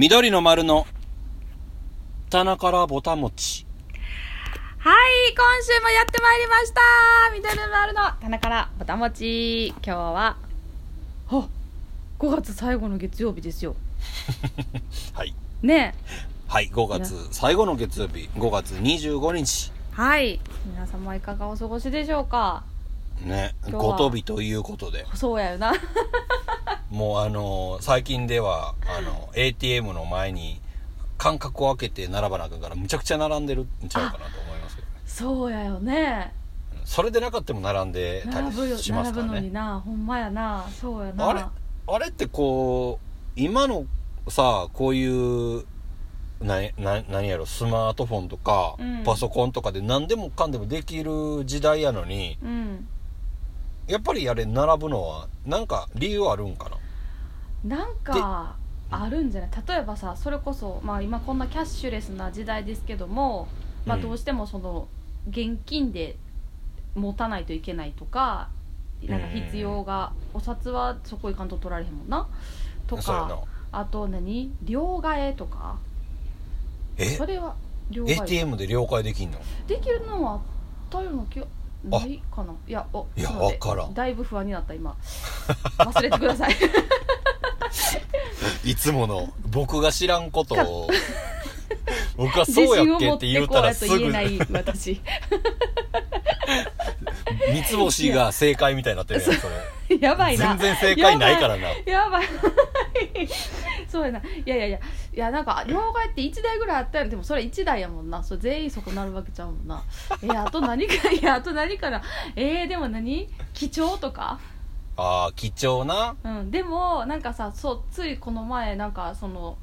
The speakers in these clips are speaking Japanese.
緑の丸の棚からぼたもち。はい、今週もやってまいりました緑の丸の棚からぼたもち今日はあ5月最後の月曜日ですよ はい。ねはい、5月最後の月曜日、5月25日。えはい皆様いかがお過ごしでしょうか？ね、ごとびということで、そうやよな。もうあのー最近では、あの、ATM の前に間隔を空けて並ばなあかんから、むちゃくちゃ並んでるんちゃうかなと思いますけどね。そうやよね。それでなかったも並んでたりします並ぶのにからね。なほんまやな。そうやな。あれあれってこう、今のさ、こういう、な、な、何やろ、スマートフォンとか、うん。パソコンとかで何でもかんでもできる時代やのに、うんやっぱりあれ並ぶのは、なんか理由あるんかな？なんかあるんじゃない？例えばさそれこそ、まあ、今こんなキャッシュレスな時代ですけども、まあ、うん。どうしてもその現金で持たないといけないとかなんか必要が、お札はそこ行かんと取られへんもんな？とか。あと何？両替とか。え？それは両替 ?ATM で了解できんの？できるのはあったような気がないかな。いやおいやちょっと待って。わからん。だいぶ不安になった今。忘れてください。いつもの、僕が知らんことを、僕はそうやっけっててこうやと言ったらすぐ、言えない私三つ星が正解みたいになってるやん、それ。やばいな全然正解ないからな。やばいそうやないやいやいやいやなんか両替って1台ぐらいあったよでもそれ1台やもんなそれ全員そこなるわけちゃうもんなえー、あと何かいやあと何かなえー、でも何貴重とかああ、貴重な。うんでもなんかさそうついこの前なんかその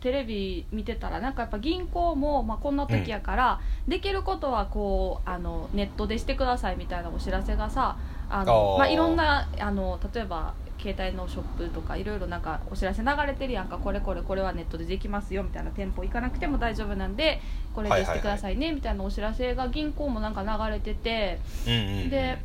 テレビ見てたらなんかやっぱ銀行も、まあ、こんな時やから、できることはこうあのネットでしてくださいみたいなお知らせがさあのまあ、いろんなあの例えば携帯のショップとかいろいろなんかお知らせ流れてるやんかこれこれこれはネットでできますよみたいな店舗行かなくても大丈夫なんでこれでしてくださいねみたいなお知らせが銀行もなんか流れててうんうんうん。で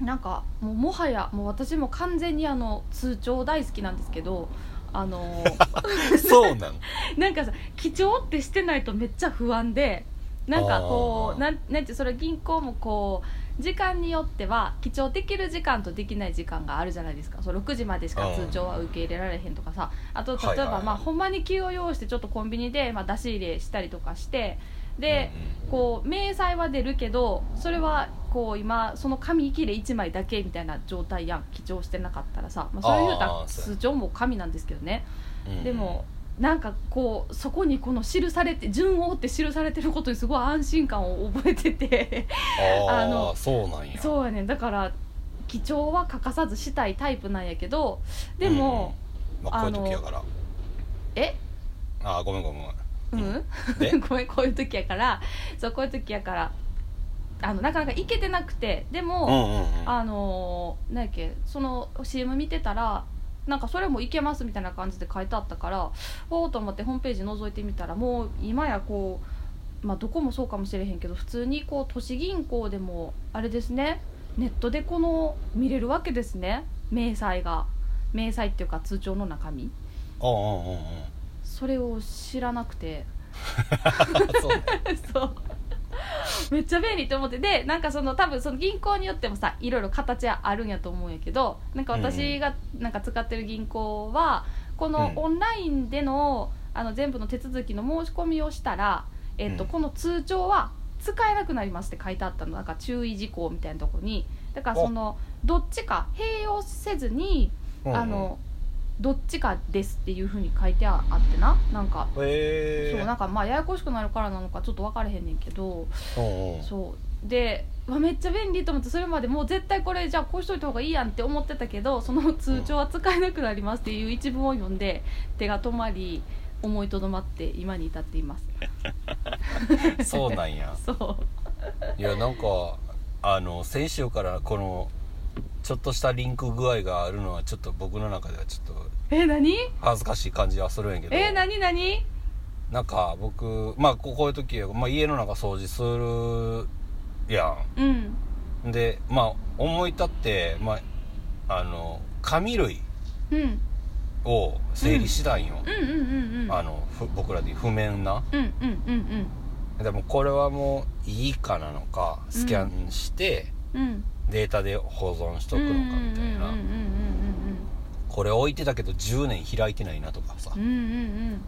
なんかもうもはやもう私も完全にあの通帳大好きなんですけどあの そうなん。なんかさ記帳ってしてないとめっちゃ不安でなんかこうなんなんてそれ銀行もこう時間によっては記帳できる時間とできない時間があるじゃないですか。そう6時までしか通帳は受け入れられへんとかさ。あと例えば、まあ、ほんまに気を要してちょっとコンビニで、まあ、出し入れしたりとかしてで、うんうんこう明細は出るけどそれはこう今その紙切れ1枚だけみたいな状態やん。記帳してなかったらさ、まあ、それ言うたら通帳も紙なんですけどね。うん。でもなんかこうそこにこの記されて順を追って記されてることにすごい安心感を覚えてて。あ のそうなんや。そうやねん。だから記帳は欠かさずしたいタイプなんやけどでも、まあこういう時やから。え？ああごめんごめんうん、で ごめんこういう時やから。そうこういう時やから。あのなかなか行けてなくて。でも、うんうんうん。あのーなんやっけその CM 見てたらなんかそれもいけますみたいな感じで書いてあったからおおと思ってホームページ覗いてみたらもう今やこうまあどこもそうかもしれへんけど普通にこう都市銀行でもあれですねネットでこの見れるわけですね。明細が。明細っていうか通帳の中身。うんうんうんうんそれを知らなくて。そう。めっちゃ便利って思って。でなんかその多分その銀行によってもさいろいろ形はあるんやと思うんやけどなんか私がなんか使ってる銀行はこのうん。オンラインでのあの全部の手続きの申し込みをしたら、えっとうん。この通帳は使えなくなりますって書いてあったの。なんか注意事項みたいなとこに。だからそのどっちか併用せずに、あのどっちかですっていうふうに書いてあってな。なんかそうなんかまあややこしくなるからなのかちょっと分かれへんねんけど。そう。でわめっちゃ便利と思ってそれまでもう絶対これじゃあこうしといた方がいいやんって思ってたけどその通帳は使えなくなりますっていう一文を読んで手が止まり思いとどまって今に至っています。そうなんや。そう。いやなんかあの先週からこのちょっとしたリンク具合があるのはちょっと僕の中ではちょっとえ何？恥ずかしい感じはするんやけど。え何何？なんか僕まあここういう時は、まあ、家の中掃除するやうん。んでまあ思い立ってまああの紙類うん。を整理したんよ、僕らで言う譜面な。うんうんうん。でもこれはもういいかなのかスキャンしてうん。うんデータで保存しとくのかみたいな。これ置いてたけど10年開いてないなとかさ。うんうんうん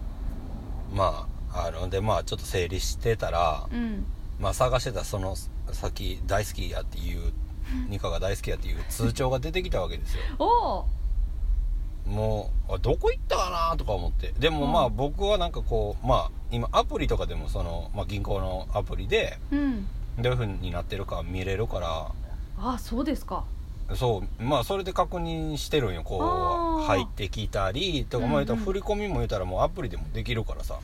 まああのでまあちょっと整理してたらうん。うんまあ探してたその先大好きやっていうニカが大好きやっていう通帳が出てきたわけですよ。もうあどこ行ったかなとか思って。でもまあうん僕はなんかこうまあ今アプリとかでもその、まあ、銀行のアプリでうん。どういう風になってるか見れるかあそうですか。らそうまあそれで確認してるんよこうあー。入ってきたりとか、まあ言ったらうんうん。振り込みも言ったらもうアプリでもできるからさ。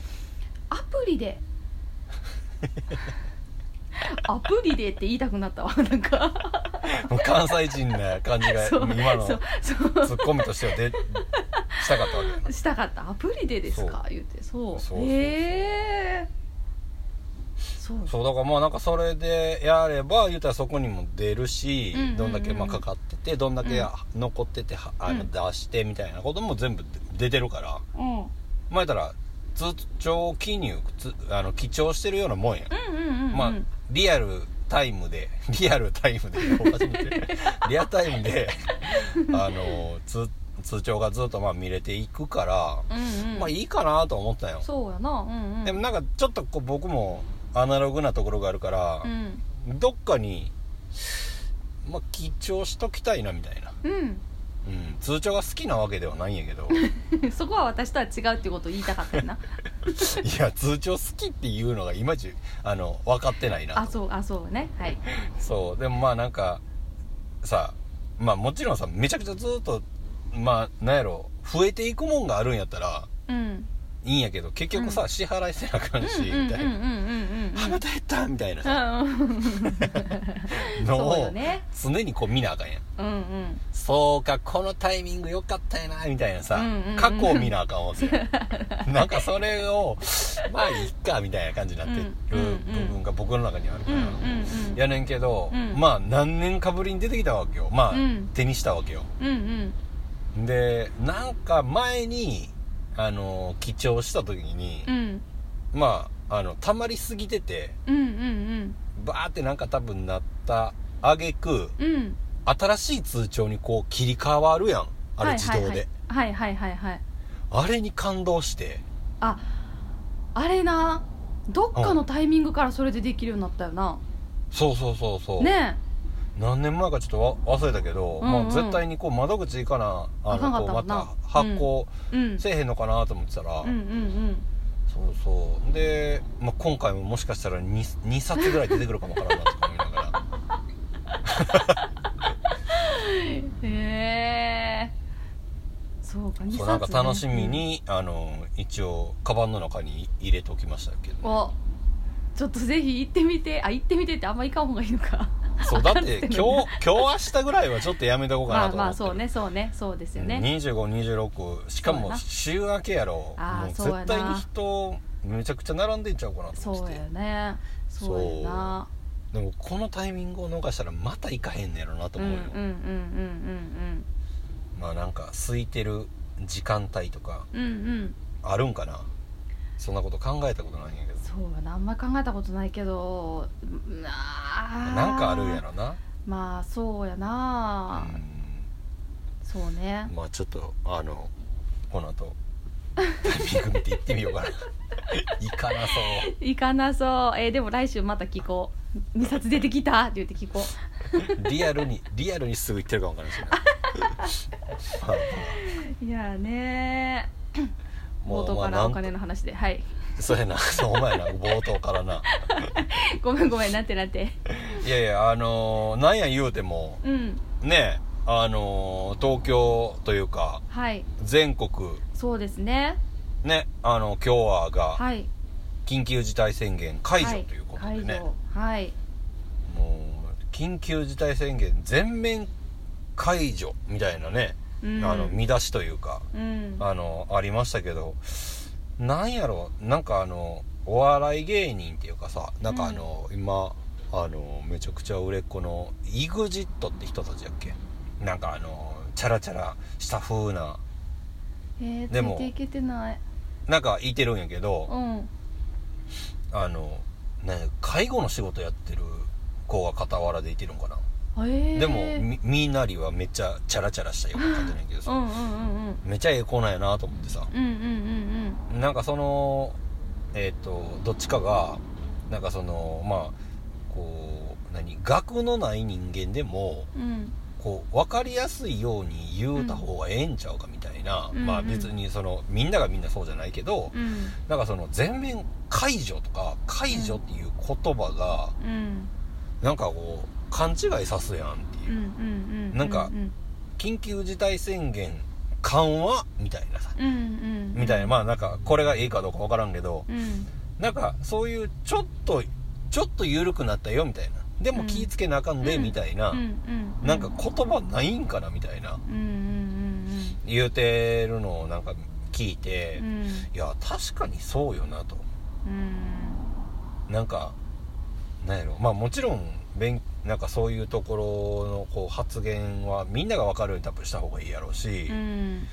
アプリで？アプリでって言いたくなったわなんか。もう関西人な感じが そう今のそうツッコミとしてはでしたかったわけしたかった。アプリでですか？言って。そう。そうそうそう。へえそうだからまあなんかそれでやれば言うたらそこにも出るし、うんうんうんどんだけまあかかっててどんだけ残っててはあのうん。出してみたいなことも全部出てるから。うん。まあ言ったら通帳記入つあの記帳してるようなもんや、うんうんうんうん。まあリアルタイムで リアルタイムで リアルタイムであの通通帳がずっとまあ見れていくから、うんうん。まあいいかなと思ったよ、そうやな。うんうん。でもなんかちょっとこう僕もアナログなところがあるからう、ん。どっかに、まあ、記帳しときたいなみたいな、うん。うん、通帳が好きなわけではないんやけど。そこは私とは違うってことを言いたかったよな。いや通帳好きっていうのがいまいちあの分かってないなと。あそうあそうね。はい。そう。でもまあなんかさまあもちろんさめちゃくちゃずっとまあなんやろ増えていくもんがあるんやったらうんいいんやけど結局さ、支払いせなあかんし、うんうんみたいな、うんうんうん。うんあまた減ったみたいなさ、うん。のをね常にこう見なあかんやん。うんうん。そうかこのタイミング良かったよなみたいなさ、うんうんうん。過去を見なあかんわなんかそれをまあいいかみたいな感じになってるうんうんうん。部分が僕の中にあるから、うんうんうん。やねんけど、うん。まあ何年かぶりに出てきたわけよ。まあ、うん。手にしたわけよ。うんうん。でなんか前にあの記帳した時に、うん。まああの溜まりすぎててうんうんバーってなんか多分なった挙句うんうん。新しい通帳にこう切り替わるやん。あれ自動で、はいはいはいはい。はいはいあれに感動して。ああれなどっかのタイミングからそれでできるようになったよな。そうそうそうそう、ね何年前かちょっとわ忘れたけど、うんうん。まあ、絶対にこう窓口行かなあのこうまった発行せえへんのかなと思ってたら、うんうんそうそう。で、まあ、今回ももしかしたら 2, 2冊ぐらい出てくるかもわからんなとか思いながら。う んへえ。そうか2冊、ね、そうなんか楽しみに、あの一応カバンの中に入れておきましたけど、おちょっとぜひ行ってみて。あ行ってみてってあんま行かん方がいいのかそうだって 今日今日明日ぐらいはちょっとやめとこうかまあなと思って。まあそうねそうねそうですよね、2526しかもそうやな。週明けやろ。あーもうそうやな絶対に人めちゃくちゃ並んでんちゃうかなと思って。そうやね。そうやな。でもこのタイミングを逃したらまた行かへんねやろなとうん思うよ、うんうんうんまあなんか空いてる時間帯とかうんうんうん。あるんかな？そんなこと考えたことないんやけどそうやな。あんまり考えたことないけどなんかあるんやろな。まあそうやな、うん。そうね。まあちょっとあのこの後タイミング見て行ってみようかな。行かなそう。いかなそう。えーでも来週また聞こう。2冊出てきた。って言って聞こ リアルにリアルにすぐ行ってるかもわからないしれな。いやねもう冒頭からお金の話で。はいそうやな。そうお前な冒頭からな。ごめんごめんなんてなんて。いやいやあのーなんや言うてもうん。ねあのー東京というかはい。全国。そうですね。ねあの今日はがはい。緊急事態宣言解除はい。ということでね、はい。もう緊急事態宣言全面解除みたいなね、うん。あの見出しというかうん。あのありましたけどなんやろ？なんかあのお笑い芸人っていうかさなんかあの、今あのめちゃくちゃ売れっ子の EXIT って人たちやっけ？なんかあのチャラチャラした風な。えー、つでもいけてない。なんかいてるんやけど、うん。あのね介護の仕事やってる子が傍らでいてるんかな、えー、でもみみんなりはめっちゃチャラチャラしたような感じなんやけどさ、うんうんうんうん。めっちゃええ子なんやなと思ってさ。うんうんうんなんかそのえっ、とどっちかがなんかそのまあこう何学のない人間でもうん。うんこう分かりやすいように言うた方がええんちゃうかみたいな、うんまあ別にそのみんながみんなそうじゃないけど、うん。なんかその全面解除とか解除っていう言葉がうん。なんかこう勘違いさすやんっていう、なんかうん緊急事態宣言緩和みたいなさ。うんうんみたいな。まあなんかこれがいいかどうか分からんけど。うん。なんかそういうちょっとちょっと緩くなったよみたいな。でも気ぃつけなあかんでうん。みたいな、うんうんなんか言葉ないんかなみたいな。うんうん言うてるのをなんか聞いて、うん。うんいや確かにそうよなと。うん。なんかなんやろ。まあもちろん勉なんかそういうところのこう発言はみんなが分かるように多分した方がいいやろうし、うん。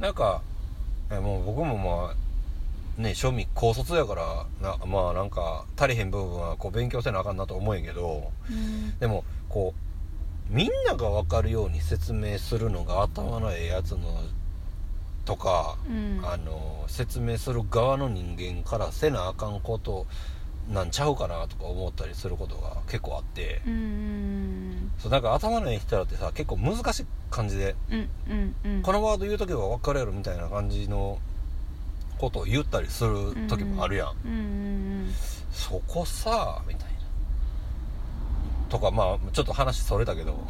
なんかえもう僕もまあね庶民高卒やからなまあなんか足りへん部分はこう勉強せなあかんなと思うんやけどうん。でもこうみんなが分かるように説明するのが頭のええやつのとか、うん。あの説明する側の人間からせなあかんことなんちゃうかなとか思ったりすることが結構あって、うんうんそうなんか頭のええ人らってさ結構難しい感じで、うんうんうん。このワード言う時は分かるやろみたいな感じのことを言ったりする時もあるやん、うんうんそこさみたいな。とかまあちょっと話それたけど。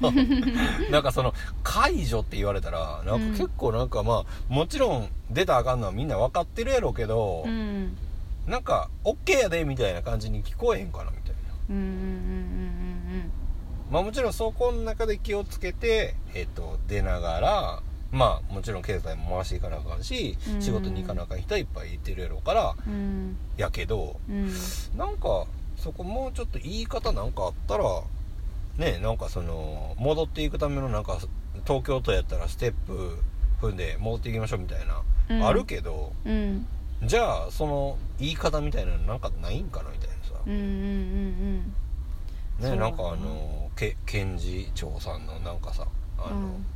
なんかその解除って言われたらなんか結構なんかまあもちろん出たらあかんのはみんな分かってるやろうけど、うんうんなんか OK やでみたいな感じに聞こえへんかなみたいな。うんうんうんまあもちろんそこの中で気をつけてえっ、と出ながらまあもちろん経済も回していかなあかんし、うん。仕事に行かなあかん人はいっぱいいてるやろうからうんうん。やけどうん。なんかそこもうちょっと言い方なんかあったらねなんかその戻っていくためのなんか東京都やったらステップ踏んで戻っていきましょうみたいな、うん。あるけどうんじゃあその言い方みたいなのなんかないんかなみたいなさ、うんうんうんそうね。なんかあのけ検事長さんのなんかさあの、うん。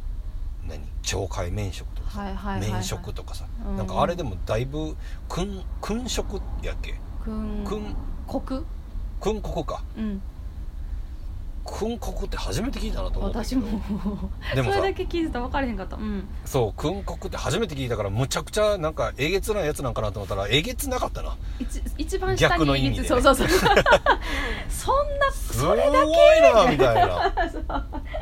何？懲戒免職とかさ、はいはいはいはい。免職とかさ、うん。なんかあれでもだいぶ君君職やっけ？くん君国君国か。うん君国って初めて聞いたなと思っ私も。でもさ。それだけ聞いてたら分からへんかった。うん。そう君国って初めて聞いたからむちゃくちゃなんかえげつないやつなんかなと思ったらえげつなかったな。一一番下に逆の意味で。ねそうそうそう。そんなすそれだごいなみたいな。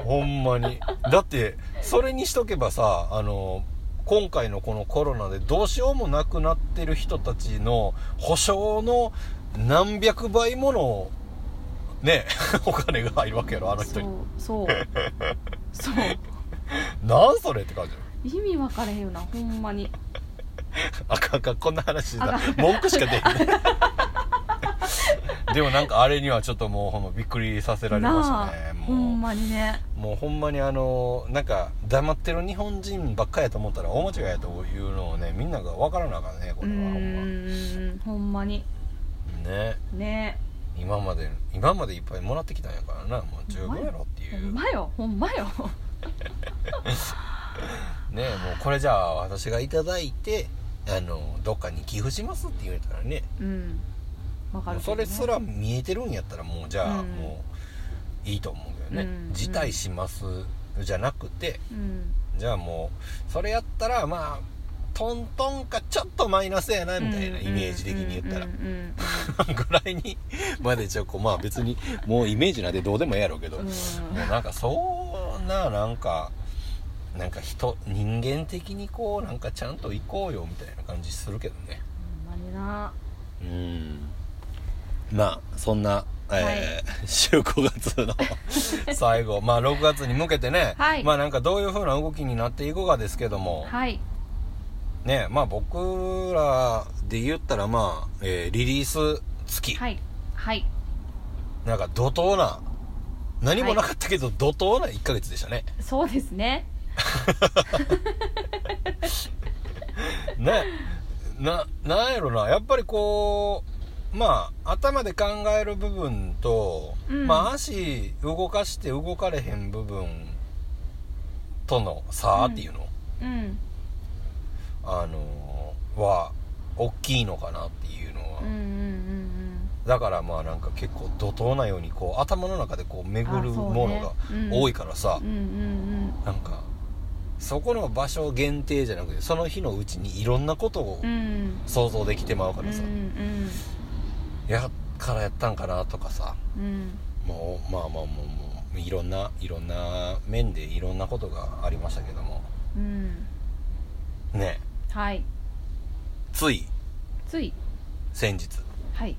ほんまに。だってそれにしとけばさあの今回のこのコロナでどうしようもなくなってる人たちの保証の何百倍ものね お金が入るわけやろあの人そうにそう。そう。なんそれって感じ意味分からへんよなほんまに。あかんあかんこんな話だ文句しか出へん。でもなんかあれにはちょっともうほんまびっくりさせられましたなあねほんもまにね。うもうほんまにあのなんか黙ってる日本人ばっかりやと思ったら大間違いやというのをねみんなが分からなあかんねこうれはほんま。ほんまに。ね。ね今まで今までいっぱいもらってきたんやからな。もう十分やろっていほんうまよ。ほんまよ。ねもうこれじゃあ私がいただいてあのどっかに寄付しますって言われたらね。うん。分かるね。それすら見えてるんやったらもうじゃあうん。もういいと思うけどね、うん。辞退しますじゃなくてうん。じゃあもうそれやったらまあトントンかちょっとマイナスやなみたいなイメージ的に言ったら。ぐらいにまでちょっとまあ別にもうイメージなんてどうでもええやろうけど、うん。もうなんかそんななんかなんか人人間的にこうなんかちゃんと行こうよみたいな感じするけどね。ほんまにな。うん。まあそんな、えー週5月の 最後。まあ6月に向けてね、はい。まあなんかどういう風な動きになっていくかですけども、はいねまあ僕らで言ったらまあ、えーリリース月、はい。はい。なんか怒涛な何もなかったけど、怒涛な1ヶ月でしたね。そうですね。ね。ななんやろな。やっぱりこうまあ頭で考える部分と、うん。まあ足動かして動かれへん部分との差っていうの、うんあのは大きいのかなっていうのは、うんうんうんだからまあなんか結構怒涛なようにこう頭の中でこう巡るものが多いからさ、うんうんうん。なんかそこの場所限定じゃなくてその日のうちにいろんなことをうん。うん想像できてまうかうんらさ、うん。やっからやったんかなとかさ。うん。もうまあまあもうもういろんないろんな面でいろんなことがありましたけども。うん。ねはい。つい。つい。先日。はい。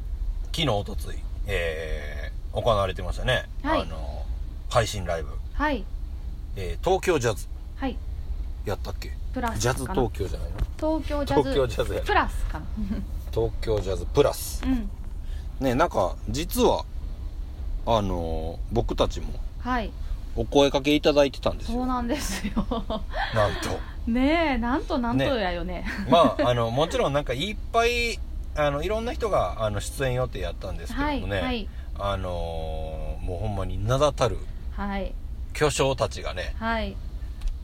昨日おとつい。えー、行われてましたね、はい。あの配信ライブ、はい。えー東京ジャズ。はい。やったっけ？プラスジャズかな東京じゃないの？東京ジャズ。東京ジャズやプラスかな。東京ジャズプラス。うん。ねなんか実はあのー僕たちもはいお声かけいただいてたんですよ。そうなんですよ。なんと。ねえなんとなんとやよね。まああのもちろんなんかいっぱいあのいろんな人があの出演予定やったんですけどはいもね、はいあのーもうほんまに名だたるはい。巨匠たちがねはい。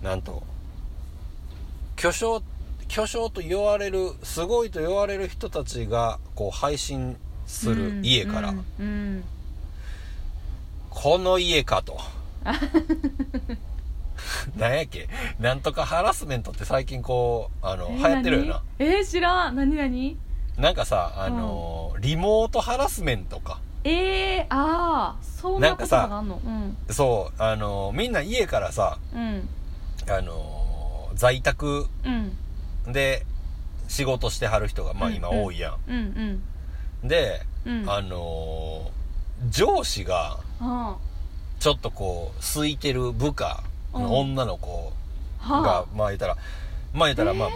なんと巨匠巨匠と言われるすごいと言われる人たちがこう配信する家から、うんうん。この家かと なんやっけ？なんとかハラスメントって最近こうあの、えー流行ってるよな。何？えー、知らん。何何？なんかさあのーリモートハラスメントか。えー、ああそんなことがあんの？うん。そうあのーみんな家からさうん。あのー在宅うん。で仕事してはる人がまあうん今多いやん、うんで、うん。うん。あのー上司がはちょっとこう空いてる部下の女の子あ。が、はまあ言ったらまあ言ったらまあ、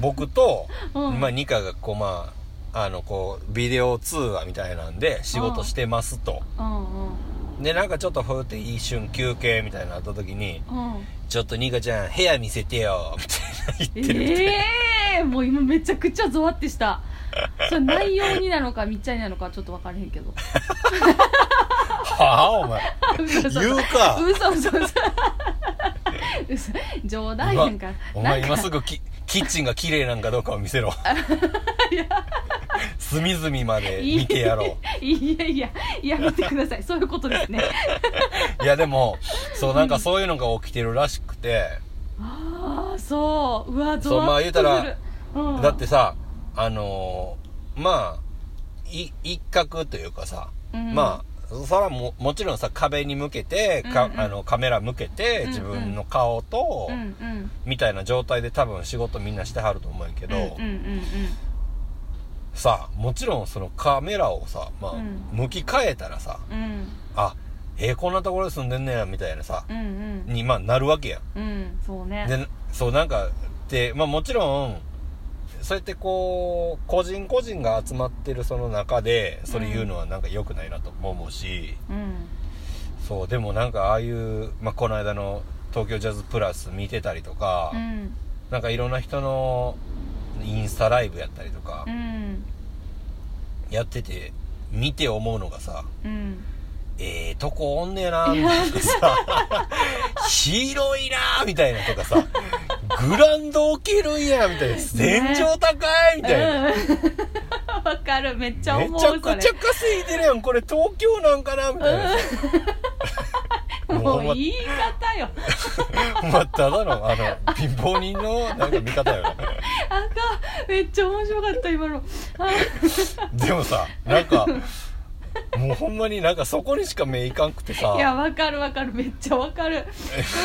僕と、まあニカがこうまああのこうビデオ通話みたいなんで仕事してますと。でなんかちょっとふーって一瞬休憩みたいになった時にうん「ちょっとニカちゃん部屋見せてよ」みたいな言ってる。って、ええー、もう今めちゃくちゃゾワってした。それ内容になのかみっちゃんになのかちょっと分からへんけど。はあお前。言うか。嘘嘘嘘。嘘。冗談やんか。お前今すぐキキッチンが綺麗なんかどうかを見せろ。隅々まで見てやろう。いやいややめてください。そういうことですね。いやでもそうなんかそういうのが起きてるらしくて、ああそう。うわゾそうまあ言うたらうん、だってさあのーまあい一角というかさ、うん。まあそれはももちろんさ壁に向けてか、うんうん。あのカメラ向けてうんうん。自分の顔と、うんうん。みたいな状態で多分仕事みんなしてはると思うんやけど、うんうんうん。さもちろんそのカメラをさ、まあうん。向き変えたらさうんうん。あえーこんなところで住んでんねやみたいなさ、うんうん。にまあなるわけやん。うんそうね。でそうなんかでまあもちろんそうやってこう個人個人が集まってるその中でそれ言うのはなんか良くないなと思うし、うん。そうでもなんかああいう、まあ、この間の東京ジャズプラス見てたりとか、うん。なんかいろんな人のインスタライブやったりとかうん。やってて見て思うのがさうんええとこおんねえなみたいなさ。広いなみたいなとかさ。グランド置けるんやみたいな。天井高いみたいな、うん。わかる。めっちゃ思うめちゃくちゃそ稼いでるやん。これ東京なんかなみたいな。され もう言い方よ。まあただのあの貧乏人のなんか見方よ。なあかん。めっちゃ面白かった今の。あ。でもさなんか もうほんまになんかそこにしか目いかんくてさ。いやわかるわかる。めっちゃわかる。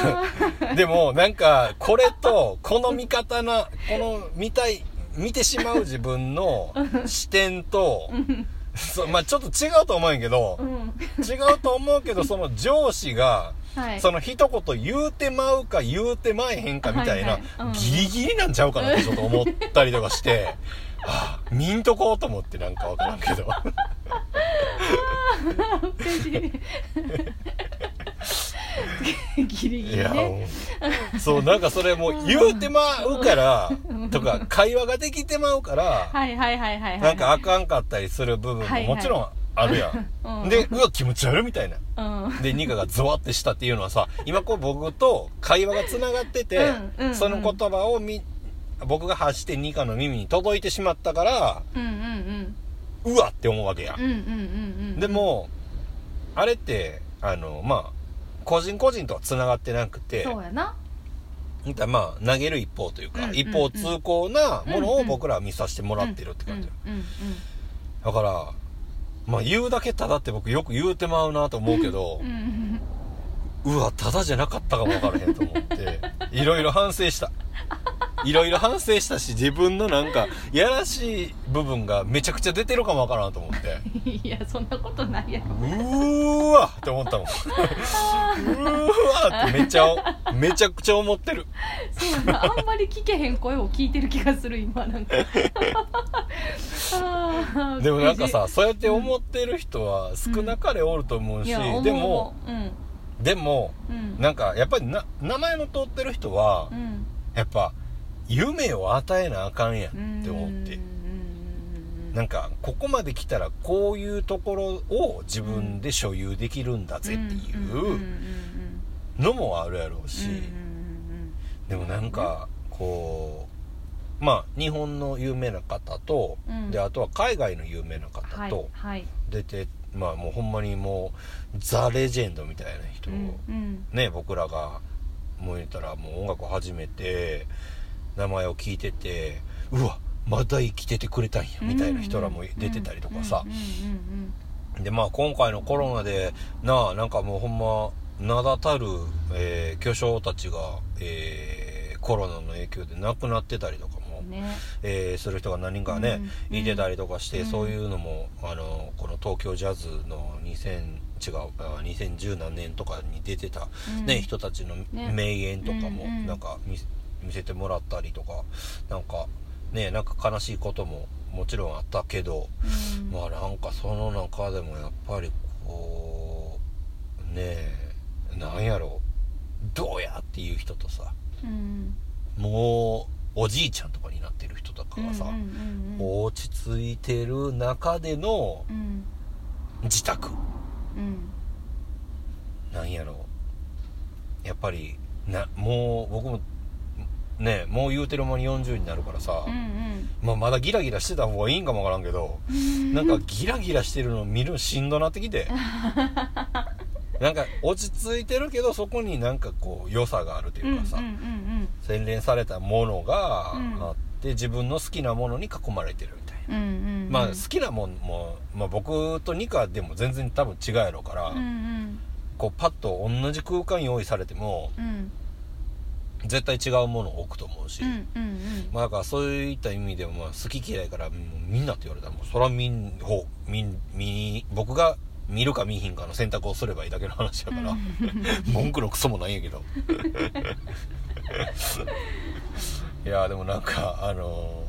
でもなんかこれとこの見方なこの見たい見てしまう自分の視点とうんそまあちょっと違うと思うんやけどうん。違うと思うけどその上司がはい。その一言言うてまうか言うてまえへんかみたいなはいはい。うん。ギリギリなんちゃうかなってちょっと思ったりとかして はあ見んとこうと思ってなんかわからんけど。ギリギリね。そう、なんかそれもう言うてまうから、とか、会話ができてまうから、はいはいはいはなんかあかんかったりする部分ももちろんあるやん。うん。で、うわ、気持ち悪いみたいな。うん。で、ニカがゾワってしたっていうのはさ、今こう僕と会話が繋がってて、うんその言葉をみ、僕が発してニカの耳に届いてしまったから、うんうんうわって思うわけやうんうんうんうんうん。でも、あれって、あの、まあ、個人個人とは繋がってなくて、そうやな。まあ、投げる一方というか、うんうんうん。一方通行なものを僕らは見させてもらってるって感じ。うんうんだから、まあ言うだけただって僕よく言うてまうなと思うけどうんう、んうわ、ただじゃなかったかもわからへんと思って、いろいろ反省した。いろいろ反省したし、自分のなんか、やらしい部分がめちゃくちゃ出てるかもわからんと思って、うんいやそんなことないやろうーわって思ったもん。うーわってめっちゃ、めちゃくちゃ思ってる。そうやなあんまり聞けへん声を聞いてる気がする今なんか。でもなんかさ、そうやって思ってる人は少なかれおると思うし、うでも、うんでも、うん。なんかやっぱりな、名前の通ってる人はう、ん。やっぱ、夢を与えなあかんやんって思って。なんか、ここまで来たらこういうところを自分で所有できるんだぜっていうのもあるやろうし、でもなんか、こう、まあ、日本の有名な方と、うん。で、あとは海外の有名な方はい。とはい。出て、まあもうほんまにもう、ザ・レジェンドみたいな人を、うんうん。ね、僕らが、もう言ったらもう音楽を始めて、名前を聞いてて、うわ、まだ生きててくれたんや、みたいな人らも出てたりとかさ。で、まあ今回のコロナで、なあ、なんかもうほんま、名だたる、えー巨匠たちが、えーコロナの影響で亡くなってたりとかね。えーする人が何人かね、うんいてたりとかして、うん。そういうのも、あの、この東京ジャズの2000、違う、あ2010何年とかに出てた、うん。ね、人たちのね。名言とかも、なんか見せ見せてもらったりとか、なんか、ね、なんか悲しいことももちろんあったけど、うん。まあなんかその中でもやっぱりこう、ねえ、なんやろどうやっていう人とさ、うん。もうおじいちゃんとかになってる人とかがさ、うんうん落ち着いてる中でのうん。自宅。うん。なんやろ。やっぱりなもう僕もねもう言うてる間に40になるからさ、うんうん。まあ、まだギラギラしてた方がいいんかもわからんけど、なんかギラギラしてるの見るのしんどなってきて なんか落ち着いてるけどそこになんかこう良さがあるというかさ、うんうんうん洗練されたものがうん。あって、自分の好きなものに囲まれてるみたいな。うんうんうん。まあ好きなもんも、まあ、僕とニカでも全然多分違うやろうから、うんうん。こうパッと同じ空間用意されてもうん。絶対違うものを置くと思うし、うんうんまあだからそういった意味でもまあ好き嫌いからみんなって言われたらもうそら見ん方見ん見僕が見るか見ひんかの選択をすればいいだけの話だから、文句のクソもないんやけど。いやでもなんかあの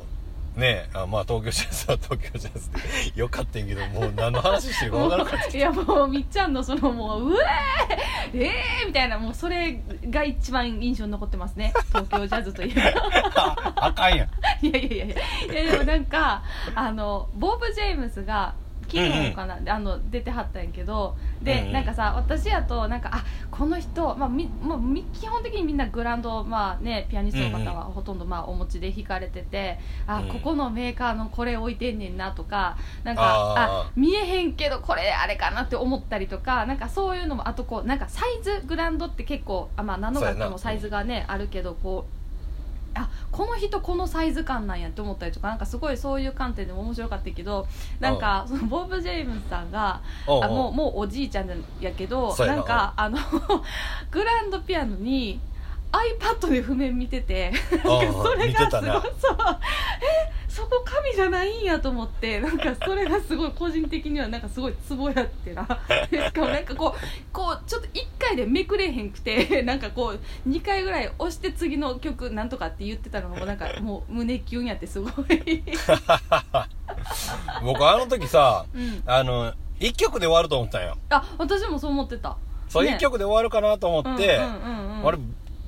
ねあまあ東京ジャズは 東京ジャズでよかったんやけどもう何の話してるか分からなかった。いやもうみっちゃんのそのもう「うえーえー!」みたいなもうそれが一番印象に残ってますね。東京ジャズといえばああかんやん。いやいやいやいや。いやでもなんかあのボブ・ジェームスが昨日かな、あの出てはったんやけどで、うんうん。なんかさ私やとなんかあこの人、まあみもうみ基本的にみんなグランド、まあね、ピアニストの方はほとんどまあお持ちで弾かれてて、あうん。ここのメーカーのこれ置いてんねんなとかなんかあ見えへんけどこれあれかなって思ったりとかなんかそういうのもあとこうなんかサイズグランドって結構あ、まあ、何の楽もサイズがねあるけどこうあこの人このサイズ感なんやって思ったりとかなんかすごいそういう観点でも面白かったけどなんかそのボブ・ジェームスさんがあもうもうおじいちゃんやけどなんかあの グランドピアノに iPad で譜面見ててうんなんかそれ見がすごいそうえそこ紙じゃないんやと思ってなんかそれがすごい個人的にはなんかすごいツボやってな。でしかもなんかこうこうちょっと1回でめくれへんくてなんかこう2回ぐらい押して次の曲なんとかって言ってたのがもうなんかもう胸キュンやってすごい、僕あの時さうん、あの一曲で終わると思ったんよ。あ私もそう思ってた。そう、ね。1曲で終わるかなと思って、うんうんうんうん。あれ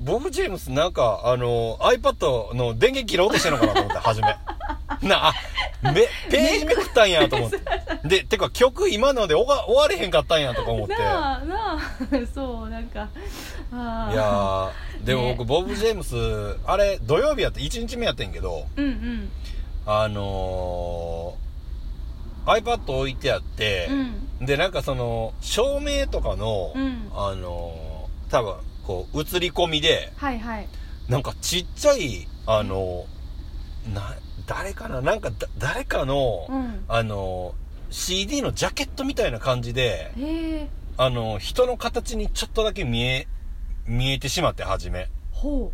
ボブ・ジェームスなんかあの iPad の電源切ろうとしてるのかなと思って初め。なあめページめくったんやと思って。でてか曲今ので終わ終われへんかったんやとか思って。いなあなあ。そうなんかあー。やーでも僕、ねボブ・ジェームスあれ土曜日やって1日目やってんけどうんうん。あのー、iPad 置いてあって、うん。でなんかその照明とかの、うん。あのー、多分こう映り込みではいはい。なんかちっちゃいあのな誰かな？なんかだ誰かの、うん。あの CD のジャケットみたいな感じであの人の形にちょっとだけ見え見えてしまって初め。ほ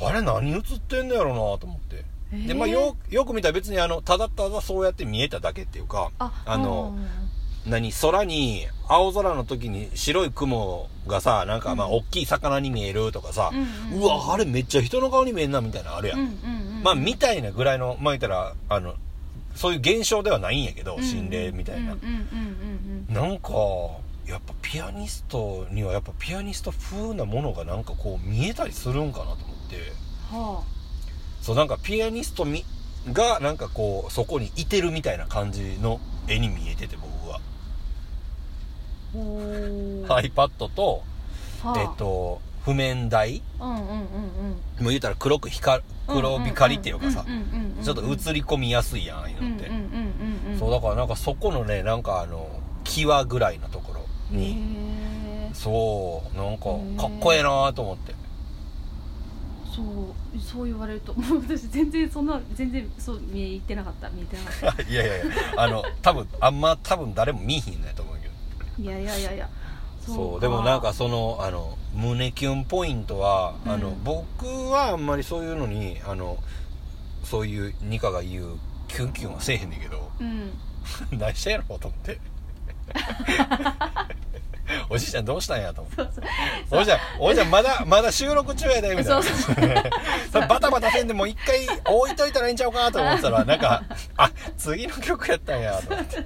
あれ何映ってんのやろなと思って。でまあよよく見たら別にあのただただそうやって見えただけっていうかああのうん何空に青空の時に白い雲がさなんかまあうん。大きい魚に見えるとかさ、うんうんうわあれめっちゃ人の顔に見えんなみたいなのあるやん、うんうんうんまあみたいなぐらいのまあ言ったらあのそういう現象ではないんやけど心霊みたいな、なんかやっぱピアニストにはやっぱピアニスト風なものがなんかこう見えたりするんかなと思って。うんはそうなんかピアニストみがなんかこうそこにいてるみたいな感じの絵に見えてて僕 iPad と、はあ。えっと譜面台。うんうんうんうん。もう言うたら黒く光る黒光りっていうかさ。ちょっと映り込みやすいやんああいうのって、そうだからなんかそこのねなんかあの際ぐらいのところに、そうなんかかっこええなと思って。そうそう言われるともう私全然そんな全然そう見えてなかった。見えてなかっ いやいやいやあの多分あんま多分誰も見えひんのやと思ういやいやいやいや。そうでもなんかそのあの胸キュンポイントは、うん。あの僕はあんまりそういうのにあのそういうニカが言うキュンキュンはせえへんねんけど。うん。何してんやろうと思って おじいちゃんどうしたんやと。思ってそうそう。おじいちゃんおじいちゃんまだまだ収録中やでみたいな。そうそう。バタバタせんでもう一回置いといたらいいんちゃうかと思ってたらなんかあ次の曲やったんやと思って。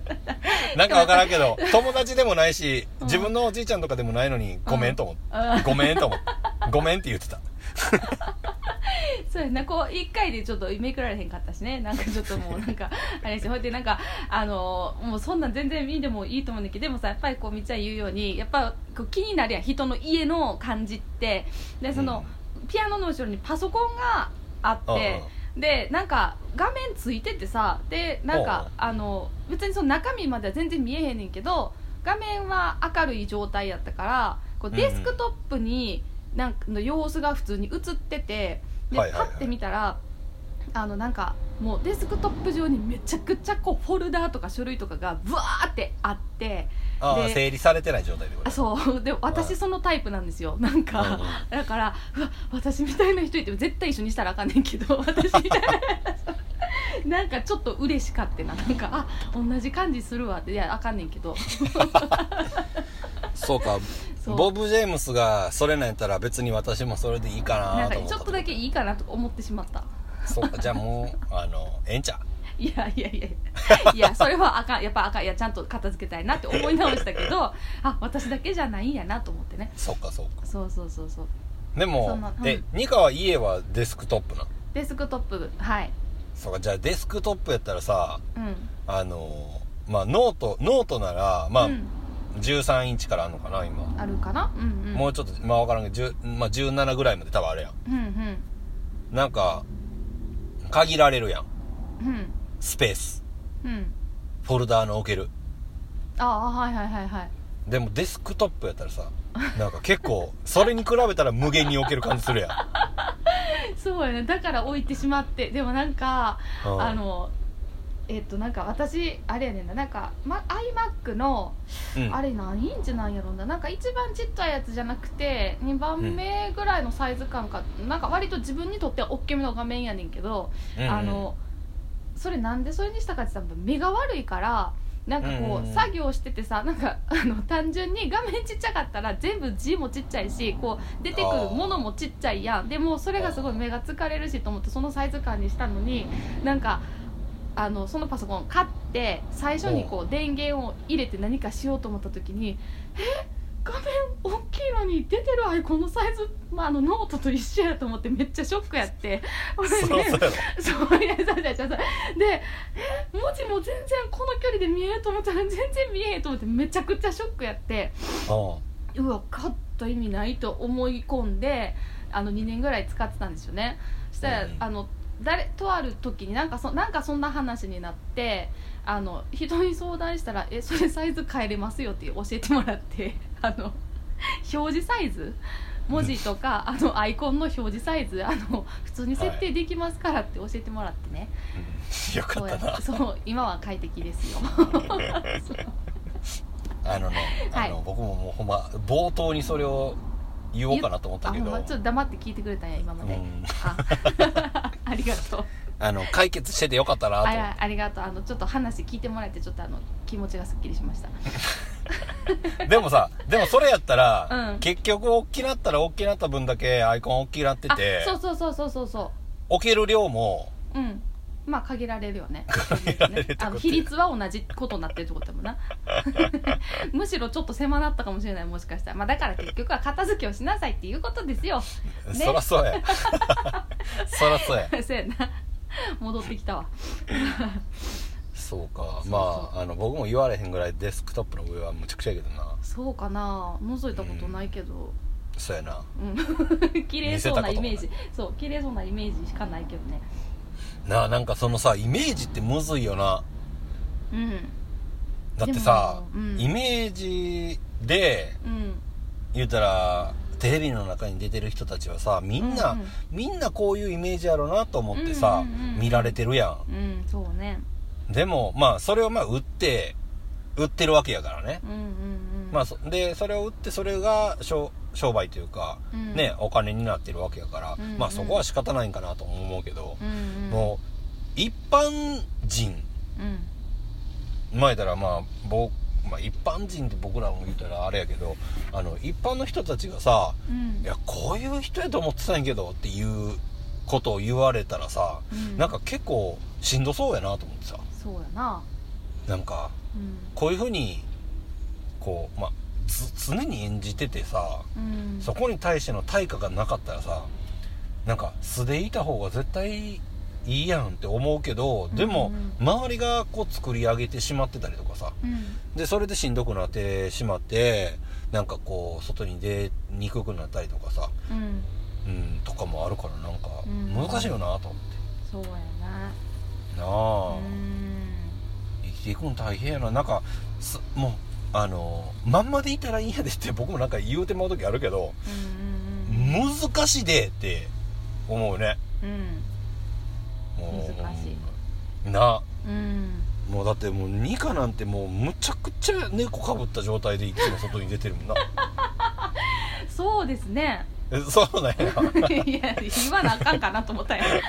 なんかわからんけど友達でもないしうん。自分のおじいちゃんとかでもないのにごめんと思って、あごめんと思って。ごめんって言ってた そうやなこう一回でちょっとめくられへんかったしねなんかちょっともうなんかあれですよほいでなんかあのもうそんなん全然見でもいいと思うんだけどでもさやっぱりこうみっちゃん言うようにやっぱこう気になるやん人の家の感じって。でその、ピアノの後ろにパソコンがあって、でなんか画面ついててさでなんかあの別にその中身までは全然見えへんねんけど画面は明るい状態やったからこううんうん。デスクトップになんかの様子が普通に映っててで、はいはいはい。パッて見たらあのなんかもうデスクトップ上にめちゃくちゃこうフォルダーとか書類とかがブワーってあってあ整理されてない状態でそう。で私そのタイプなんですよ。なんか、うんうん。だからうわ私みたいな人いても絶対一緒にしたらあかんねんけど 私みたいな。なんかちょっと嬉しかってな。なんかあ同じ感じするわって。いやあかんねんけど。そうかボブ・ジェームスがそれなんやったら別に私もそれでいいかなかなんと思った。ちょっとだけいいかなとか思ってしまった。そうかじゃあもうあのええんちゃういやいやいや。いやそれはあかん。やっぱあかんいやちゃんと片付けたいなって思い直したけど あ私だけじゃないんやなと思ってね。そうかそうか。そうそうそうそう。でもそんなうん。えニカは家はデスクトップなデスクトップはい。そうかじゃあデスクトップやったらさうん。あのまあノートノートならまあ、うん13インチからあるのかな今、あるかな？うんうん。もうちょっとまあ分からんけど、10まあ、17ぐらいまで多分あるやん。うんうん。なんか限られるやん。うん。スペース。うん。フォルダーの置ける。ああはいはいはいはい。でもデスクトップやったらさなんか結構それに比べたら無限に置ける感じするやん。そうやね。だから置いてしまって。でもなんか、うん。あのえっとなんか私あれやねんななんか、ま、iMac のうん。あれ何インチなんやろうな。なんか一番ちっちゃいやつじゃなくて2番目ぐらいのサイズ感か、なんか割と自分にとっては大きめの画面やねんけど、うんうん。あのそれなんでそれにしたかって言ったら目が悪いからなんかこう、うんうんうん。作業しててさなんかあの単純に画面ちっちゃかったら全部字もちっちゃいしこう出てくるものもちっちゃいやん。でもそれがすごい目が疲れるしと思ってそのサイズ感にしたのになんかあのそのパソコン買って最初にこう電源を入れて何かしようと思った時にえ画面大きいのに出てるアイコンのサイズ、まあ、あのノートと一緒やと思ってめっちゃショックやって。俺そうそうやろ。そういやそうでえ文字も全然この距離で見えると思ったら全然見えへんと思ってめちゃくちゃショックやって。ううわ買った意味ないと思い込んであの2年ぐらい使ってたんですよね。そしたら、うん。あの誰とある時になんかそなんかそんな話になってあの人に相談したら「えそれサイズ変えれますよ」って教えてもらって あの表示サイズ？文字とかあのアイコンの表示サイズ？あの普通に設定できますからって教えてもらってね、んよかったな。そう今は快適ですよ。あのね、あのはい。僕ももうほんま冒頭にそれを言おうかなと思ったけど。ちょっと黙って聞いてくれたんや今まで、うんあありがとう。あの解決しててよかったなと。あ思あありがとう。あのちょっと話聞いてもらえてちょっとあの気持ちがすっきりしました。でもさでもそれやったら、うん。結局大きなったら大きなった分だけアイコン大きなっててあそうそうそうそうそう。そ置ける量もううんまあ限られるよね。限られるってことあの比率は同じことになってるってことだもんな。むしろちょっと狭なったかもしれないもしかしたら。まあだから結局は片付けをしなさいっていうことですよ。ね。そらそうや。そらそうや。そうやな。戻ってきたわ。そうか。まああの僕も言われへんぐらいデスクトップの上はむちゃくちゃやけどな。そうかな。覗いたことないけど、そうやな。うん。綺麗そうなイメージ。そう綺麗そうなイメージしかないけどねなあなんかそのさイメージってむずいよな。うん。だってさ、うん。イメージでうん。言うたらテレビの中に出てる人たちはさみんな、うんうん。みんなこういうイメージやろなと思ってさ、うんうんうんうん。見られてるやうんそうね。んでもまあそれをまあ売って売ってるわけやからね、うんうんうん。まあそでそれを売ってそれが商商売というか、うん。ねお金になってるわけやから、うんうんまあそこは仕方ないんかなと思うけど、うんうん。もう一般人うん。前たらまあ僕まあ、一般人って僕らも言ったらあれやけどあの一般の人たちがさうん。いやこういう人やと思ってたんやけどっていうことを言われたらさ、うん。なんか結構しんどそうやなと思ってさ。そうやな。なんかうん。こういうふうにこうまあつ常に演じててさうん。そこに対しての対価がなかったらさなんか素でいた方が絶対いいやんって思うけどでもうん。周りがこう作り上げてしまってたりとかさうん。でそれでしんどくなってしまってなんかこう外に出にくくなったりとかさうん。うんとかもあるからなんかうん。難しいよなと思って。そうやな。なうあん。生きていくの大変やな。なんかすもうあのまんまでいたらいいんやでって僕もなんか言うてまう時あるけどうんうんうん難しいでって思うね。うん。もう難しい。な。うん。もうだってもうニカなんてもうむちゃくちゃ猫かぶった状態でいつも外に出てるもんな。そうですね。えそうなんや。いや言わなあかんかなと思ったよい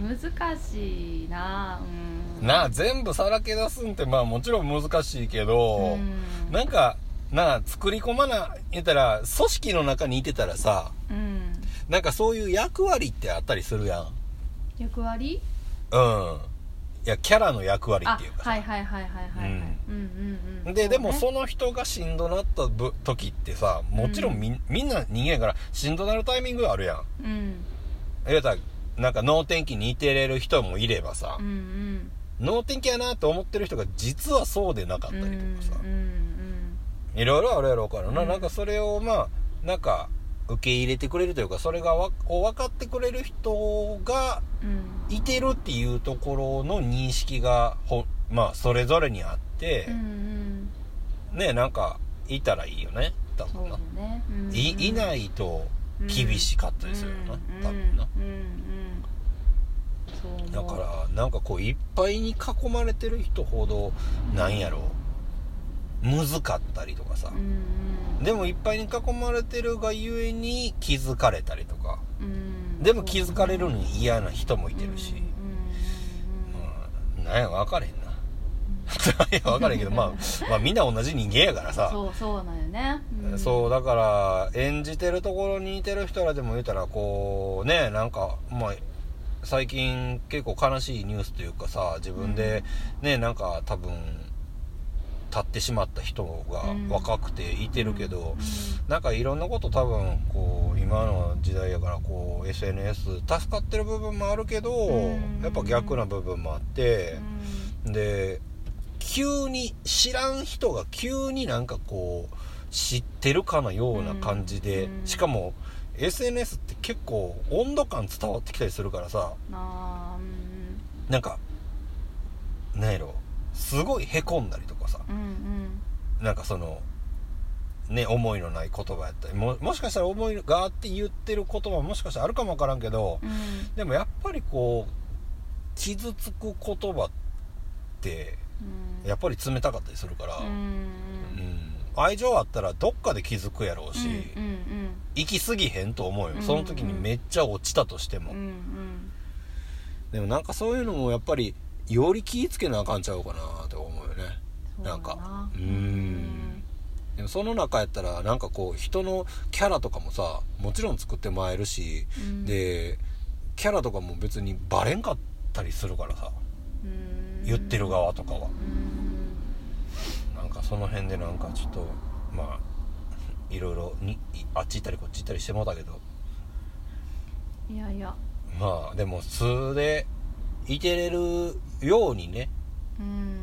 難しいなうん。なあ全部さらけ出すんってまあもちろん難しいけど、うん。なんかなあ作り込まな言ったら組織の中にいてたらさうん。なんかそういう役割ってあったりするやん。役割？うん。いやキャラの役割あっていうかさ。はいはいはいはいはいはい。うん。うんうんうん。で、でもね。その人がしんどなったぶ時ってさもちろんみ,、みんな人間やからしんどなるタイミングあるやん。うん。言うたらなんか脳天気に似てれる人もいればさうんう、ん。脳天気やなって思ってる人が実はそうでなかったりとかさ、うんうんいろいろあるやろうからな、うん。なんかそれをまあなんか受け入れてくれるというかそれがわを分かってくれる人がうん。いてるっていうところの認識がほまあそれぞれにあってうんう、ん。ねなんかいたらいいよね。多分な。だ、ね。うんうん。いいないと厳しかったりするよな、多分な、うんうんうん。そうだからなんかこういっぱいに囲まれてる人ほどなんやろ。むずかったりとかさ。う、んでもいっぱいに囲まれてるがゆえに気づかれたりとか。うん。でも気づかれるのに嫌な人もいてるし、うんなんや分かれへんな。なん。や 分かれへんけど、まあ、まあみんな同じ人間やからさ。そうそうなんよね、うん、そうだから演じてるところにいてる人らでも言うたらこうねなんかまあ最近結構悲しいニュースというかさ自分でねなんか多分経ってしまった人がうん。若くていてるけど、うなんかいろんなこと多分こう今の時代やからこう SNS 助かってる部分もあるけど、うん。やっぱ逆な部分もあってん、で急に知らん人が急になんかこう知ってるかのような感じで、うん。しかも SNS って結構温度感伝わってきたりするからさ。なあうんなんかなんやろ。すごいへこんだりとかさ。うんうん。なんかそのね思いのない言葉やったり。ももしかしたら思いがあって言ってる言葉ももしかしたらあるかもわからんけどうん。でもやっぱりこう傷つく言葉ってうん。やっぱり冷たかったりするから、うん。うん愛情あったらどっかで気づくやろうし、うんうん行き過ぎへんと思うよ、うんその時にめっちゃ落ちたとしても、うんうん。でもなんかそういうのもやっぱりより気ぃつけなあかんちゃうかなって思うよね。な。んか。ううんん。でもその中やったらなんかこう人のキャラとかもさもちろん作ってもらえるし、うん。でキャラとかも別にバレんかったりするからさ。うん。言ってる側とかは。うんその辺でなんかちょっとまあ いろいろにいあっち行ったりこっち行ったりしてもうたけど。いやいや。まあでも素でいてれるようにね。うん。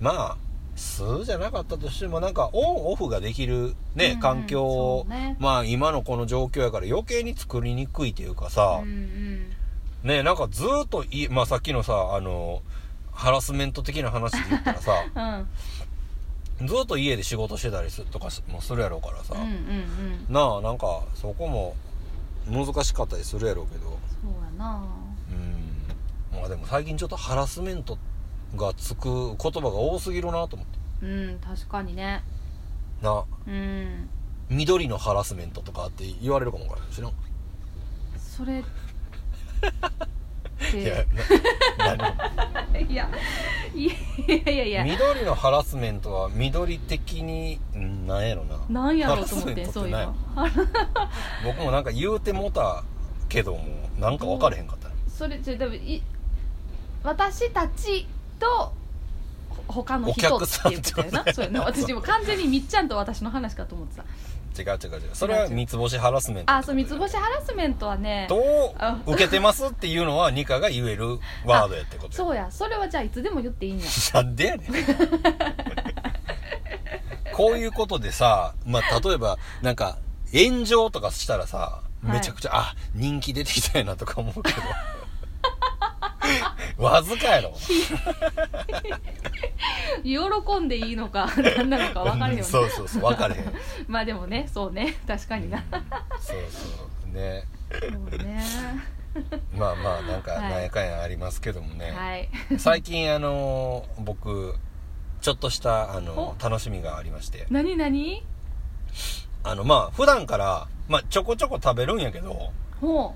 まあ素じゃなかったとしてもなんかオンオフができるね、うん環境を、ね。まあ今のこの状況やから余計に作りにくいというかさ、うんうん。ねなんかずーっといまあさっきのさあのハラスメント的な話で言ったらさ うんずーっと家で仕事してたりすとかもするやろうからさ、うんうんうん。なあなんかそこも難しかったりするやろうけど。そうやな。うん。まあでも最近ちょっとハラスメントがつく言葉が多すぎるなと思って。うん確かにね。なうん。緑のハラスメントとかって言われるかもわからしな。それっいや いやいやいやいや。緑のハラスメントは緑的にんなんやろな。なんやろうと思ってそうい僕もなんか言うてもたけどもなんか分かれへんかったね。それでもい私たちとほ他の人っていうことやな。そうやな。私も完全にみっちゃんと私の話かと思ってた違う違う違う。それは三つ星ハラスメント。あそう三つ星ハラスメントはねとあ 受けてますっていうのはニカが言えるワードやってことや。そうや。それはじゃあいつでも言っていいんや。なんでやねん。こういうことでさ、まあ、例えば、なんか、炎上とかしたらさ、い。めちゃくちゃ、あ、人気出てきたやなとか思うけど。わずかやろ。喜んでいいのか何なのか分かるよねそうそうそう、分かれへん。まあでもねそうね確かになそうそう。ね。そうね まあまあ、なんか、はいなんやかんやありますけどもね。はい最近、あのー僕、ちょっとした、あのお楽しみがありまして。何何？あの、まあ、普段から、まあ、ちょこちょこ食べるんやけど、ほ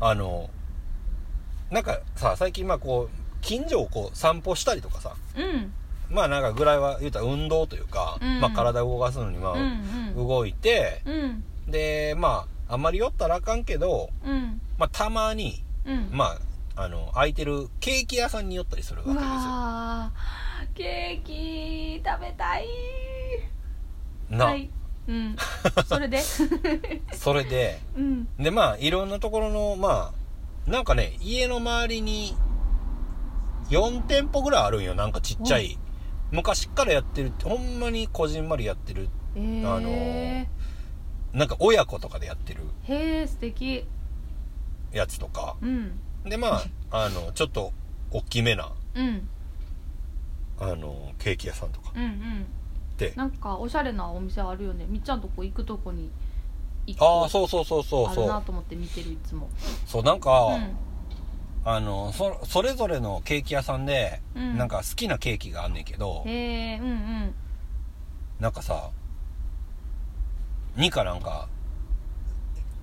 あの、なんかさ、最近まあこう、近所をこう散歩したりとかさ、ううん。まあなんかぐらいは言うたら運動というか、うん。まあ体を動かすのにまあ、うんうん。動いて、うん。で、まあ、あんまり酔ったらあかんけど、うん。まあたまに、うん。まあ、あの、空いてるケーキ屋さんに寄ったりするわけうですよ。ケーキ食べたい。な、はい。うん。それで？それで、うん。でまあいろんなところの、まあ、なんかね、家の周りに4店舗ぐらいあるんよ、なんかちっちゃい。昔っからやってる、ほんまにこじんまりやってる。えー、あのーなんか親子とかでやってる。へえ素敵。やつとか。うん。でまああのちょっと大きめなうん。あのケーキ屋さんとか。うんうん。で。なんかおしゃれなお店あるよね。みっちゃんとこ行くとこに一あそうそうそうそう。そうなと思って見てるいつも。そうなんか、うん。あのそそれぞれのケーキ屋さんで、うん。なんか好きなケーキがあんねんけどへえうんうん。なんかさニカなんか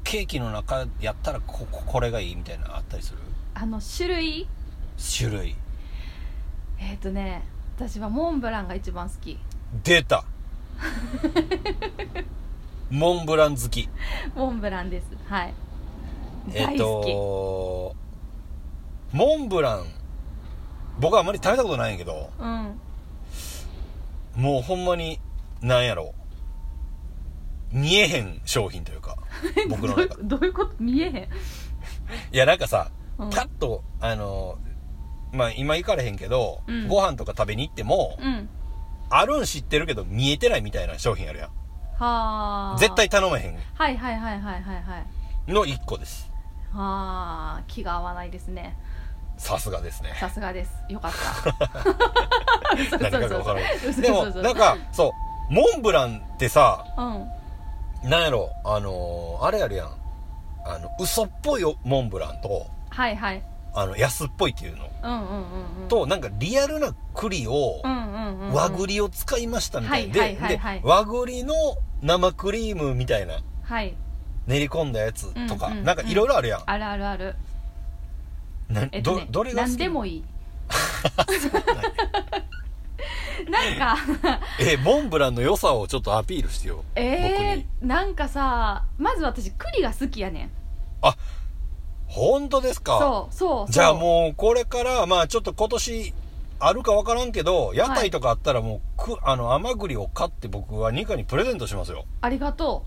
ケーキの中やったらこここれがいいみたいなのあったりする？あの種類？種類。えっ、ー、とね私はモンブランが一番好き。出た モンブラン好き。モンブランです。はい。えっ大好き、とモンブラン。僕はあまり食べたことないんやけど。うん。もうほんまになんやろ。見えへん商品というか 僕のどうい中うどういうこと？見えへん、いやなんかさうん、パッとあのまあ今行かれへんけど、うん。ご飯とか食べに行っても、うん。あるん知ってるけど見えてないみたいな商品あるやんはあ。絶対頼めへん。はいはいはいはいはいはい。の1個です。はあ気が合わないですね。さすがですね。さすがです。よかった。何かが分からないでもなんかそうモンブランってさうん。なんやろあのーあれやるやん。あの嘘っぽいモンブランとはいはいあの安っぽいっていうの。となんかリアルな栗を和栗を使いましたみたいで。で和栗の生クリームみたいな。はい。練り込んだやつとか、うんうんなんかいろいろあるやん、あるあるある。なえどどれが何でもいい。なんか。えモンブランの良さをちょっとアピールしてよ、えー、なんかさまず私栗が好きやねん本当ですか？そうそうそう。じゃあもうこれからまあちょっと今年あるか分からんけど屋台とかあったらもうく、あの甘栗を買って僕はニカにプレゼントしますよ。ありがと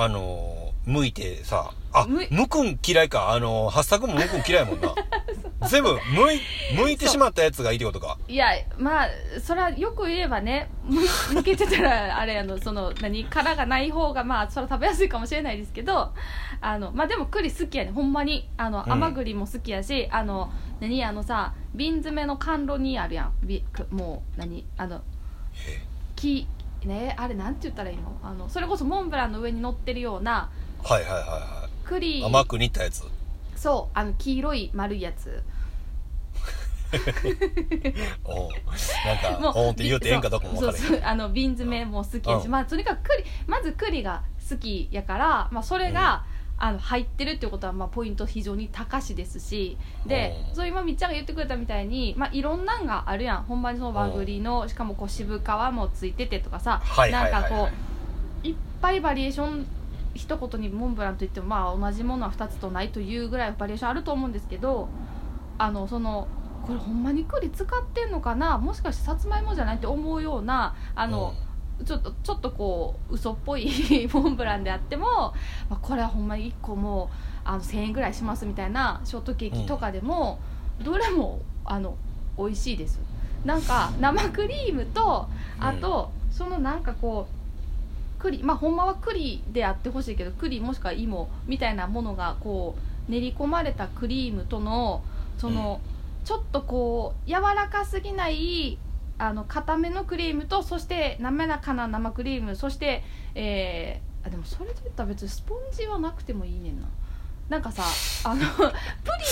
あのー剥いてさあむくん嫌いか。あのー、八作も剥くん嫌いもんな。全部剥い剥いてしまったやつがいいってことか。ういやまあそれはよく言えばねむ抜けてたら あれやのその何殻がない方がまあそれは食べやすいかもしれないですけどあのまあでも栗好きやねほんまに。あのうん。甘栗も好きやし、あの何あのさ瓶詰めの甘露煮あるやん。びくもう何あのえ？木ねあれなんて言ったらいいの？あのそれこそモンブランの上に乗ってるようなはいはいはいは栗い甘く煮ったやつ？そうあの黄色い丸いやつ。おうなんかおんって言うてええんかどうかも分からへん。そうそうあの瓶詰めも好きやし、うん。まあとにかく栗まず栗が好きやから、まあ、それが、あの入ってるっていうことは、まあ、ポイント非常に高しですしでうん。そう今みっちゃんが言ってくれたみたいに、まあ、いろんなんがあるやん。ほんまにその和栗のしかもこう渋皮もついててとかさ、なんかこういっぱいバリエーション一言にモンブランといってもまあ同じものは2つとないというぐらいバリエーションあると思うんですけどあのそのこれほんまに栗使ってんのかな？もしかしてさつまいもじゃないって思うようなあの、ちょっとちょっとこう嘘っぽい モンブランであっても、まあ、これはほんまに1個もうあの1000円ぐらいしますみたいなショートケーキとかでも、どれもあの美味しいです。なんか生クリームとあと、そのなんかこう栗まあほんまは栗であってほしいけど栗もしくは芋みたいなものがこう練り込まれたクリームとのその、ちょっとこう柔らかすぎないあの固めのクリームとそして滑らかな生クリームそしてえーあでもそれで言ったら別にスポンジはなくてもいいねんな。なんかさあの プ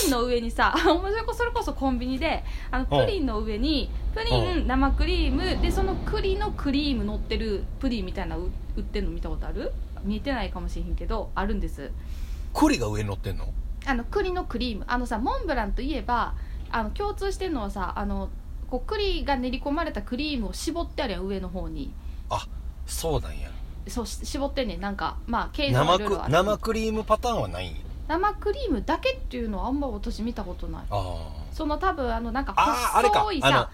リンの上にさ面白いそれこそコンビニであのプリンの上にプリうン生クリームでその栗のクリーム乗ってるプリンみたいなの売売ってんの見たことある？見えてないかもしれへんけどあるんです。栗が上に乗ってんの？あの栗のクリーム。あのさモンブランといえばあの共通してるのはさあのこう栗が練り込まれたクリームを絞ってあるやん上の方に。そうなんや。そうし絞ってんねん。なんかまあ形状生くはいろいろある生クリームパターンはないんや。生クリームだけっていうのはあんま私見たことない。あその多分あのなんかあああれか。細いあのさ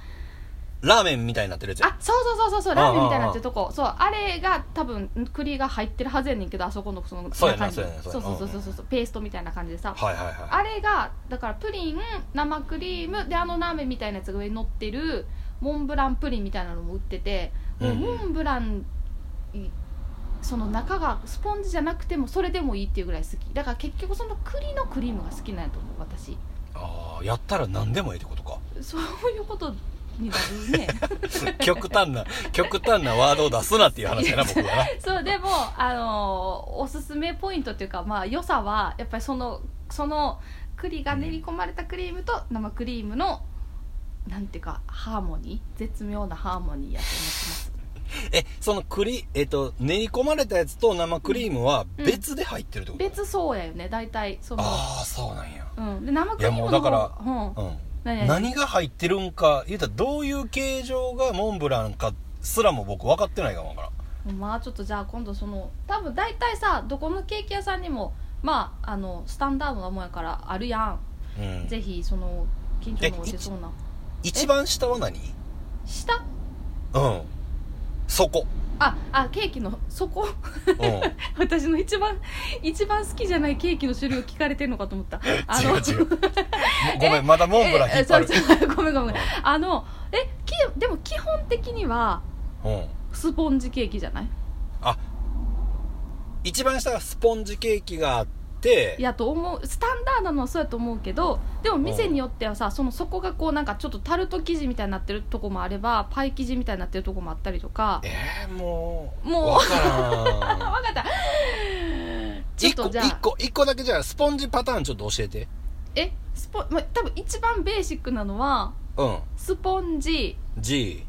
ラーメンみたいになってるやつや。あそうそうそうそうそうラーメンみたいになってるあとこ。そうあれが多分栗が入ってるはずやねんけどあそこのそのそうそうそうそうそうそうそうそうペーストみたいな感じでさはいはいはいあれがだからプリン生クリームであのラーメンみたいなやつが上に乗ってるモンブランプリンみたいなのも売ってて、もううんモンブランいその中がスポンジじゃなくてもそれでもいいっていうぐらい好きだから結局その栗のクリームが好きなんやと思う私ああやったら何でもいいってことかそういうことね。極端な極端なワードを出すなっていう話やな僕はな。そうでもあのーおすすめポイントっていうかまあ良さはやっぱりそのその栗が練り込まれたクリームと生クリームのなんていうかハーモニー？絶妙なハーモニーやと思ってます。えその栗えっと練り込まれたやつと生クリームはうん。別で入ってるってこと、別そうやよね大体。そのああそうなんや。うん。で生クリームのいやもうだから方うん。うん何？が入ってるんか言うたらどういう形状がモンブランかすらも僕分かってないかもわからん。まあちょっとじゃあ今度その多分大体さどこのケーキ屋さんにもまああのスタンダードなもんやからあるやん、うん。ぜひその近所のおいしそうな一番下は何？下？うん。そこああケーキの底うん。私の一番一番好きじゃないケーキの種類を聞かれてるのかと思った。あ違う違う。ごめんまだモンブラン引っ張る。ごめんごめん。あのえきでも基本的にはうん。スポンジケーキじゃない？一番下がスポンジケーキがあってやと思うスタンダードなのはそうやと思うけどでも店によってはさその底がこうなんかちょっとタルト生地みたいになってるとこもあればパイ生地みたいになってるとこもあったりとか。えー、もうもう。わからあん。分かった。ちょっとじゃあ。一個一個だけじゃあスポンジパターンちょっと教えて。えスポま多分一番ベーシックなのはうん。スポンジ。G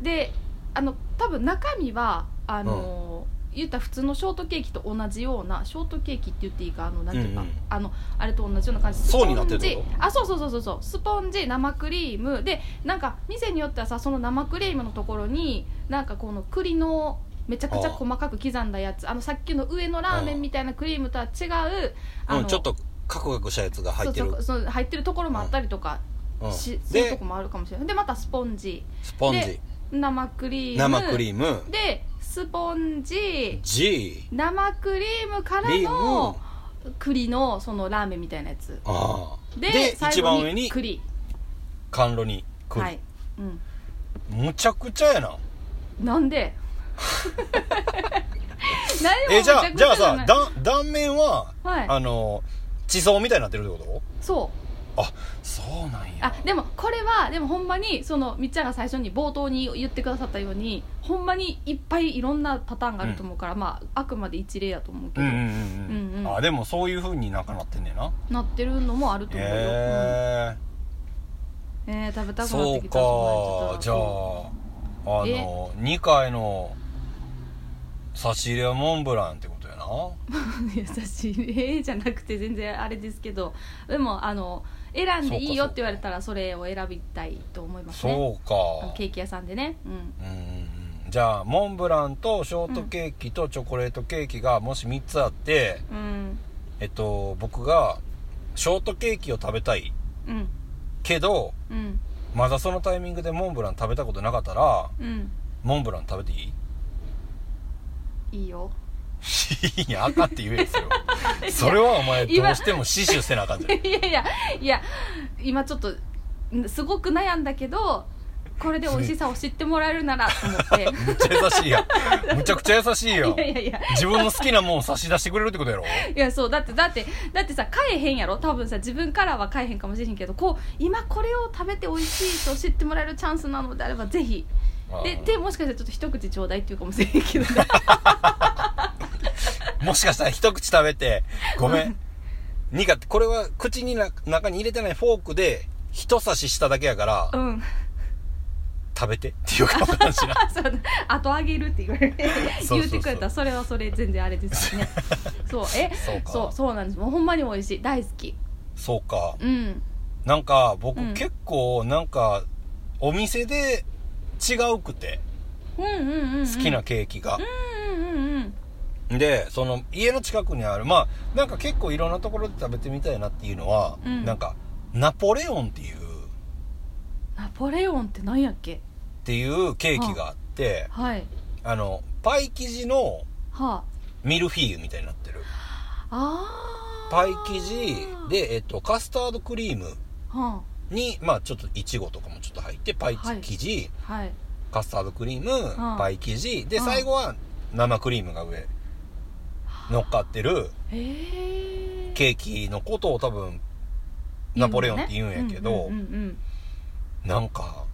であの多分中身はあの、言ったら普通のショートケーキと同じようなショートケーキって言っていいかあのなんていうか、うんうん。あのあれと同じような感じ。層になってるっスポンジ。あそうそうそうそうそう。スポンジ生クリームでなんか店によってはさその生クリームのところになんかこの栗のめちゃくちゃ細かく刻んだやつ。あのさっきの上のラーメンみたいなクリームとは違うあの、うんちょっとカクカクしたやつが入ってる。そうそうそう。入ってるところもあったりとかうん。し、そういうとでこもあるかもしれない。でまたスポンジ。スポンジ。で生クリーム。生クリーム。でスポンジ G 生クリームからの栗のそのラーメンみたいなやつ。ああ。でで最後一番上に栗。甘露に栗、はい、うん、むちゃくちゃやな。なんで？えじゃあじゃあさだ断断面は、はい。あの地層みたいになってるってこそう。とあそうなんや。あでもこれはでもほんまにそのみっちゃんが最初に冒頭に言ってくださったようにほんまにいっぱいいろんなパターンがあると思うから、まああくまで一例やと思うけど、うんうんうんうん、うんうん。あでもそういうふうになんかなってんねんな。なってるのもあると思うよ、へえうん。えー、食べたくなっそうてきたかじゃあそうあの2階の差し入れはモンブランってこと？やな優しい。ええじゃなくて全然あれですけど。でもあの選んでいいよって言われたらそれを選びたいと思いますね。そうか。ケーキ屋さんでね。うん。うんじゃあモンブランとショートケーキとチョコレートケーキがもし3つあって、うん。えっと僕がショートケーキを食べたい。うん。けどうん。まだそのタイミングでモンブラン食べたことなかったらうん。モンブラン食べていい？いいよいやあかんって言えよそれは。それはお前どうしても死守せなあかんじゃん。いやいやいや今ちょっとんすごく悩んだけどこれで美味しさを知ってもらえるならと思って。むっちゃ優しいやん。むちゃくちゃ優しいよ。いやいやいや。自分の好きなもん差し出してくれるってことやろ。いやそうだってだってだってさ買えへんやろ。多分さ自分からは買えへんかもしれへんけどこう今これを食べて美味しいと知ってもらえるチャンスなのであればぜひ。ででもしかしたらちょっと一口ちょうだいっていうかもしれへんけど。ね もしかしたら一口食べてごめん。苦手これは口にな中に入れてないフォークで一刺ししただけやからうん。食べてっていうか もしなそう後あげるって言われて言ってくれた。らそれはそれ全然あれですよね。そう。えそうか。そうそうなんです。もうほんまに美味しい。大好き。そうか。うん。なんか僕、うん。結構なんかお店で違うくてうんうんうん、うん、好きなケーキが、うんうんうんでその家の近くにあるまあなんか結構いろんなところで食べてみたいなっていうのは、うん。なんかナポレオンっていうナポレオンって何やっけ？っていうケーキがあってはい。あのパイ生地のはミルフィーユみたいになってる。ああー。パイ生地で、えっと、カスタードクリームはにまあちょっといちごとかもちょっと入ってパイはい生地、あはい。カスタードクリーム、うんパイ生地でうん最後は生クリームが上乗っかってるケーキのことを多分ナポレオンって言うんやけど、なんか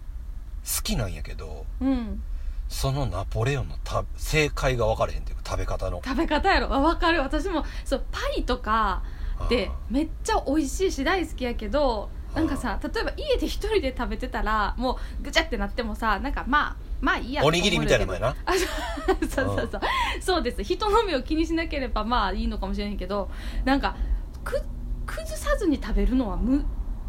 好きなんやけどうん、そのナポレオンのた正解が分かれへんっていうか食べ方の。食べ方やろ。あ分かる。私もそうパイとかでめっちゃ美味しいし大好きやけどなんかさ例えば家で一人で食べてたらもうぐちゃってなってもさなんかまあまあいいやおにぎりみたいなもんやな。あそうそうそうそう。そうです。人の目を気にしなければまあいいのかもしれないけどなんかく崩さずに食べるのは無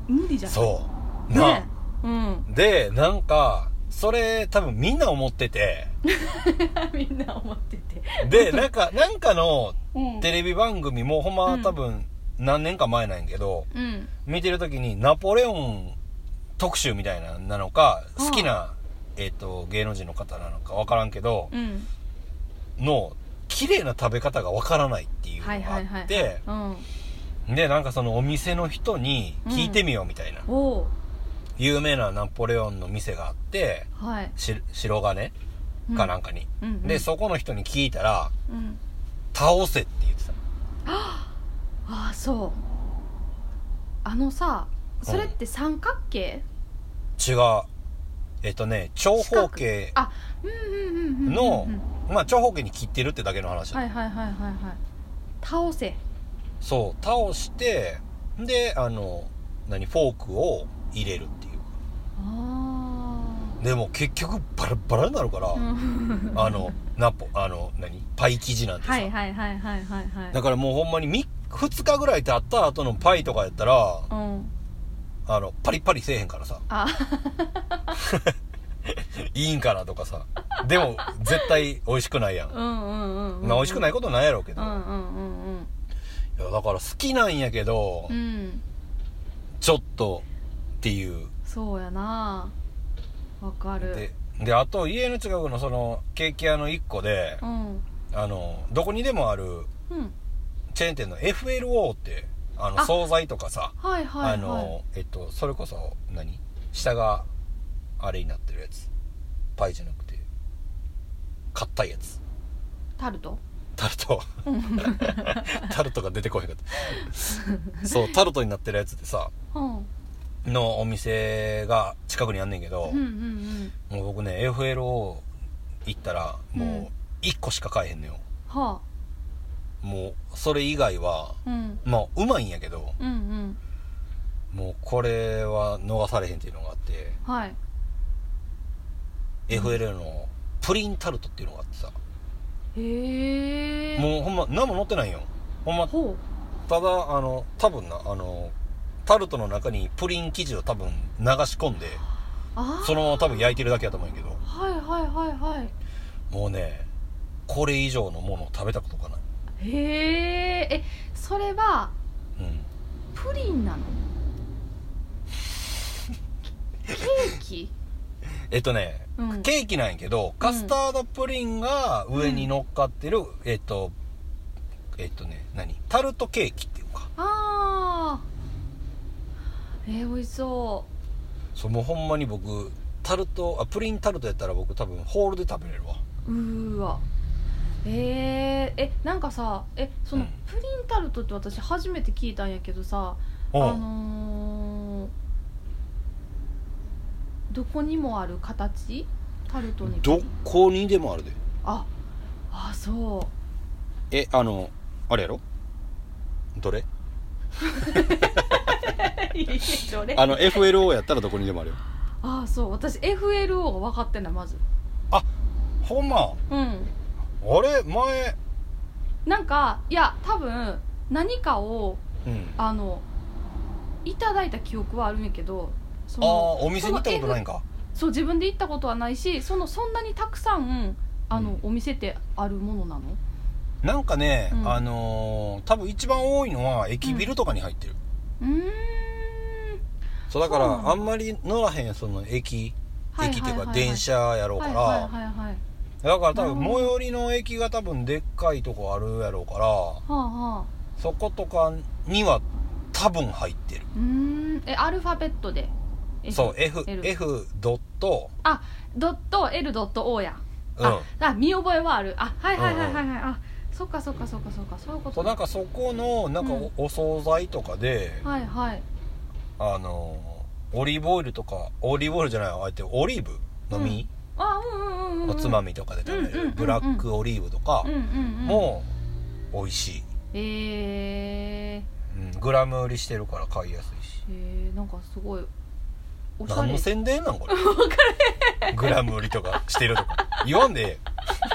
無理じゃない？そう。ね。うん。でなんかそれ多分みんな思ってて。みんな思ってて。でなんかなんかのうん。テレビ番組もほんまうん。多分何年か前なんやけど、うん。見てる時にナポレオン特集みたいななのかうん好きなえっ、と芸能人の方なのか分からんけどうん。の綺麗な食べ方が分からないっていうのはいがあってうん。でなんかそのお店の人に聞いてみようみたいな、おお有名なナポレオンの店があってはい。し白金かなんかに、うんうん。でそこの人に聞いたらうん「倒せ」って言ってたああそう。あのさそれって三角形？違うえっとね長方形のうんまあ長方形に切ってるってだけの話だ、はいはいはいはいはい。倒せ。そう倒してであの何フォークを入れるっていう。あでも結局バラバラになるから、あのナポあの何パイ生地なんてさ、はいはいはいはいはいはい。だからもうほんまにみ2日ぐらい経った後のパイとかやったらうんあのパリパリせえへんからさ。あ。いいんかなとかさ。でも絶対美味しくないやん、まあ美味しくないことないやろうけど、うんうんうんいやだから好きなんやけど、うん。うんちょっとっていう。そうやな。わかる。でであと家の近くのそのケーキ屋の1個でうん。あのどこにでもあるうん。チェーン店の FLO ってあのあ。惣菜とかさはいはいはい。あのえっとそれこそ何？下があれになってるやつ。パイじゃなくて硬いやつ。タルト？タルト。タルトが出てこへんかった。そうタルトになってるやつでさうん。のお店が近くにあんねんけど、うんうんうん。もう僕ね FLO 行ったらもう1個しか買えへんのよ、はもうそれ以外はあうん。まあうまいんやけどうんうん。もうこれは逃されへんっていうのがあって、はい。FLO のプリンタルトっていうのがあってさ、へえ。もうほんま何も載ってないんよ。ほんまほただあの多分なあのタルトの中にプリン生地を多分流し込んでそのまま多分焼いてるだけやと思うんやけど。はいはいはいはい。もうねこれ以上のものを食べたことがないへええそれはうん。プリンなの？ケーキ？えっとね、うん。ケーキなんやけどカスタードプリンが上に乗っかってる、えっとえっとね何？タルトケーキっていうか。ああえー、美味しそそうもうほんまに僕タルトあプリンタルトやったら僕多分ホールで食べれるわ。ううーわえー、えなんかさえそのうん。プリンタルトって私初めて聞いたんやけどさ、う。んあのー、どこにもある形？タルトに。どこにでもあるで。ああそえあのあれやろ？どれ？れ？あの FLO やったらどこにでもあるよ。ああそう。私 FLO が分かってんだまず。ほんま？うんあれ？前？なんかいや多分何かをうん。あのいただいた記憶はあるんやけどそああのお店に行ったことないんか？そう自分で行ったことはないしそのそんなにたくさんあの、うん。お店ってあるものなの？なんかね、うん。あのー多分一番多いのは駅ビルとかに入ってる、うーん。そうだからあんまり乗らへんその駅。はい駅っていうか電車やろうから、だから多分最寄りの駅が多分でっかいとこあるやろうからはあはあ。そことかには多分入ってる。うーん。えアルファベットで？そう F, F ドット。あドット L ドット O や、うん。ああ見覚えはある。あはいはいはいはいはい、あそっかそっかそっかそっか。そういうこと。なんかそこのなんかうん。お,、お惣菜とかで、はいはい。あのオリーブオイルとかオリーブオイルじゃないあえてオリーブの実、あうんうんうんうん。おつまみとかで食べる。ブラックオリーブとかも美味しい、えー、うん、グラム売りしてるから買いやすいし。えー、なんかすごい。おしゃれ。何の宣伝なんこれ？グラム売りとかしてるとか。言わんで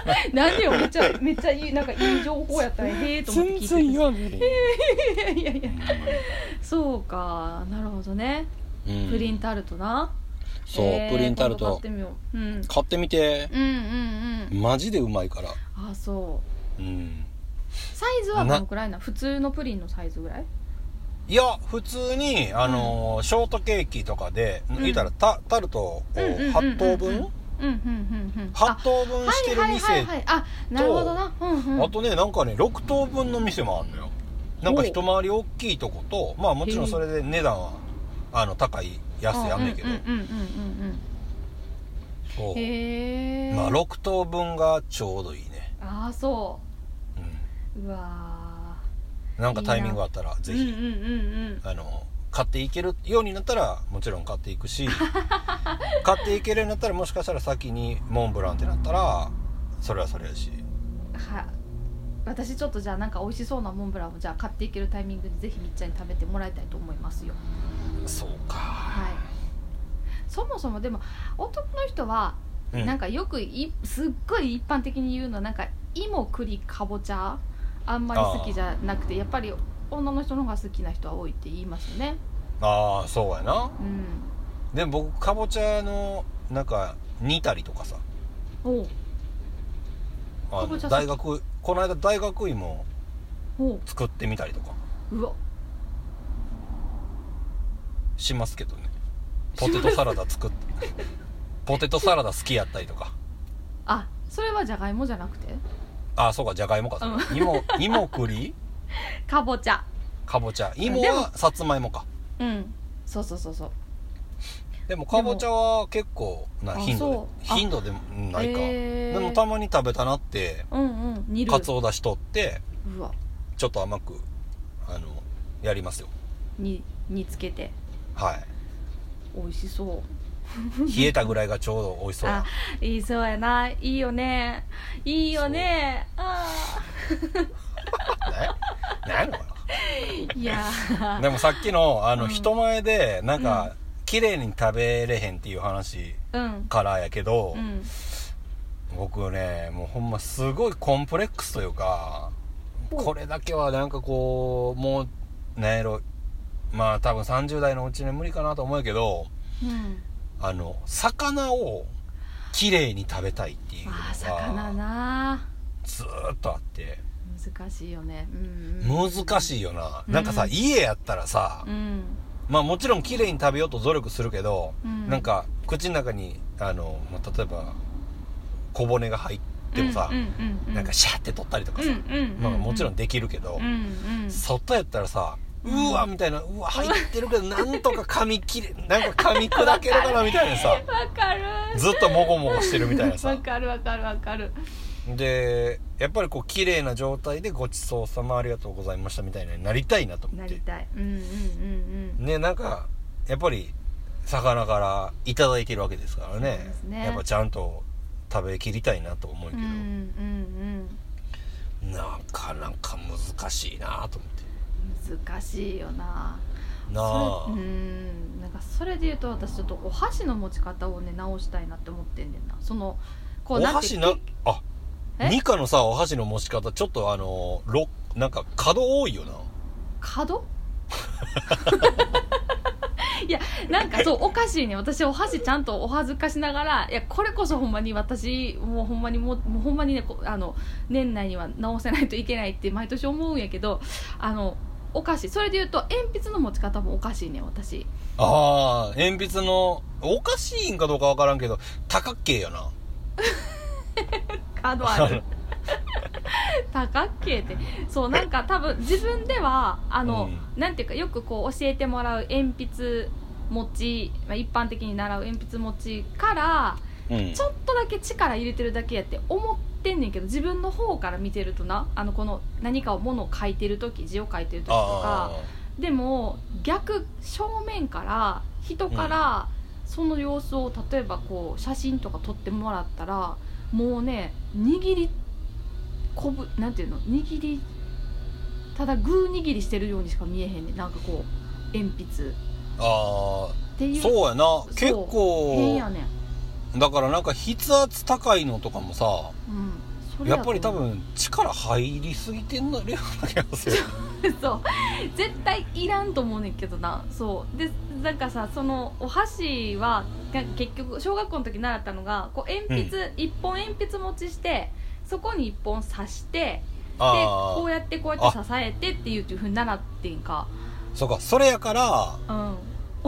え 何よめっちゃめっちゃいいなんかいい情報やったらへえと思って聞いててわんで いやいやいやそうか。なるほどね、うん。プリンタルトなそう、えープリンタルト。買ってみよう、うん、買ってみて。うんうんうんマジでうまいから。あそう。うん。サイズはどのくらいな？普通のプリンのサイズぐらい？いや普通にあのーショートケーキとかで、ん。言うたらタタルトをうんうんうんうんうん8等分？うんうんうんうん8等分してる店、はいはいあなるほどな。うんうん。あとねなんかね6等分の店もあるのよ。なんか一回り大きいとことまあもちろんそれで値段はあの高い安いあんねんけど、そう。うんへえまあ6等分がちょうどいいね、ああそう。ん、ううわなんかタイミングあったらぜひ、ーうんうんうんうん。あの買っていけるようになったらもちろん買っていくし 買っていけるようになったらもしかしたら先にモンブランってなったらそれはそれやし。は私ちょっとじゃあなんか美味しそうなモンブランをじゃあ買っていけるタイミングでぜひみっちゃんに食べてもらいたいと思いますよ。そうか、はい。そもそもでも男の人はうん。なんかよくいすっごい一般的に言うのはなんか芋栗かぼちゃあんまり好きじゃなくてやっぱり女の人の方が好きな人は多いって言いますよね。ああそうやな。うん。でも僕かぼちゃのなんか煮たりとかさ。おう。あのかぼちゃ好き大学この間大学芋お。う作ってみたりとか。うわ。しますけどね。ポテトサラダ作って。ポテトサラダ好きやったりとか。あそれはじゃがいもじゃなくて？ああそうかじゃがいもか。それ芋芋栗かぼちゃ。かぼちゃ。芋はさつまいもか。うん。そうそうそうそうでもかぼちゃは結構なあ頻度で頻度でもないか。へー。でもたまに食べたなってうんうんかつおだし取ってちょっと甘くあのやりますよ。に煮つけて。はい。美味しそう。冷えたぐらいがちょうど美味しそういいそうやな。いいよね。いいよね。あねなんやのいやなでもさっきのあの、うん。人前でなんうか綺麗に食べれへんっていう話うん。からやけど、うん。僕ねもうほんますごいコンプレックスというかこれだけはなんかこうもうなんやろまあ多分30代のうちに無理かなと思うけどうん。あの魚を綺麗に食べたいっていうのあー魚がな。ずーっとあって。難しいよね。うんうん。難しいよな、うんなんかさ家やったらさ、うんまあもちろん綺麗に食べようと努力するけど、うん。なんか口の中にあの、まあ、例えば小骨が入ってもさうん、うんうんなんかシャーって取ったりとかさ、まあもちろんできるけど、うんうん。外やったらさううんわみたいなうわ入ってるけどなんとか噛み切れなんか噛み砕けるかなみたいなさ わかる。ずっともごもごしてるみたいなさ。わかるわかるわかるでやっぱりこう綺麗な状態でごちそうさまありがとうございましたみたいになりたいなと思って。なりたい。うんうんうんうん。ねなんかやっぱり魚からいただいてるわけですからそうねね。やっぱちゃんと食べきりたいなと思うけど、うんうんなかなか難しいなと思って。うん難しいよな。なあ。それうん。なんかそれで言うと私ちょっとお箸の持ち方をね直したいなって思ってんねんな。そのこおうなんて箸なあえニカのさお箸の持ち方ちょっとあのろなんか角多いよな。角？いやなんかそうおかしいね。私お箸ちゃんとお恥ずかしながらいやこれこそほんまに私もうほんまにもうもうほんまにねこあの年内には直せないといけないって毎年思うんやけどあのおかしいそれで言うと鉛筆の持ち方もおかしいね私。ああ鉛筆のおかしいんかどうかわからんけど多角形よな 角ある。多角形って。そうなんか多分自分ではあの、なんていうかよくこう教えてもらう鉛筆持ち、まあ、一般的に習う鉛筆持ちからうん。ちょっとだけ力入れてるだけやって思ってんねんけど自分の方から見てるとなあのこの何かをものを書いてる時字を書いてる時とか。あでも逆正面から人からその様子を例えばこう写真とか撮ってもらったらもうね握りこぶなんていうの？握りただグー握りしてるようにしか見えへんねん。なんかこう鉛筆。っあていう。ーそうやな。結構変やねん、だからなんか筆圧高いのとかもさうん、やっぱり多分力入りすぎてんのような気がする。そう。絶対いらんと思うねんけどな。そう。でなんかさそのお箸は結局小学校の時習ったのがこう鉛筆、一本鉛筆持ちしてそこに一本刺してでこうやってこうやって支えてっていうふうに習ってんか。そうか。それやからうん。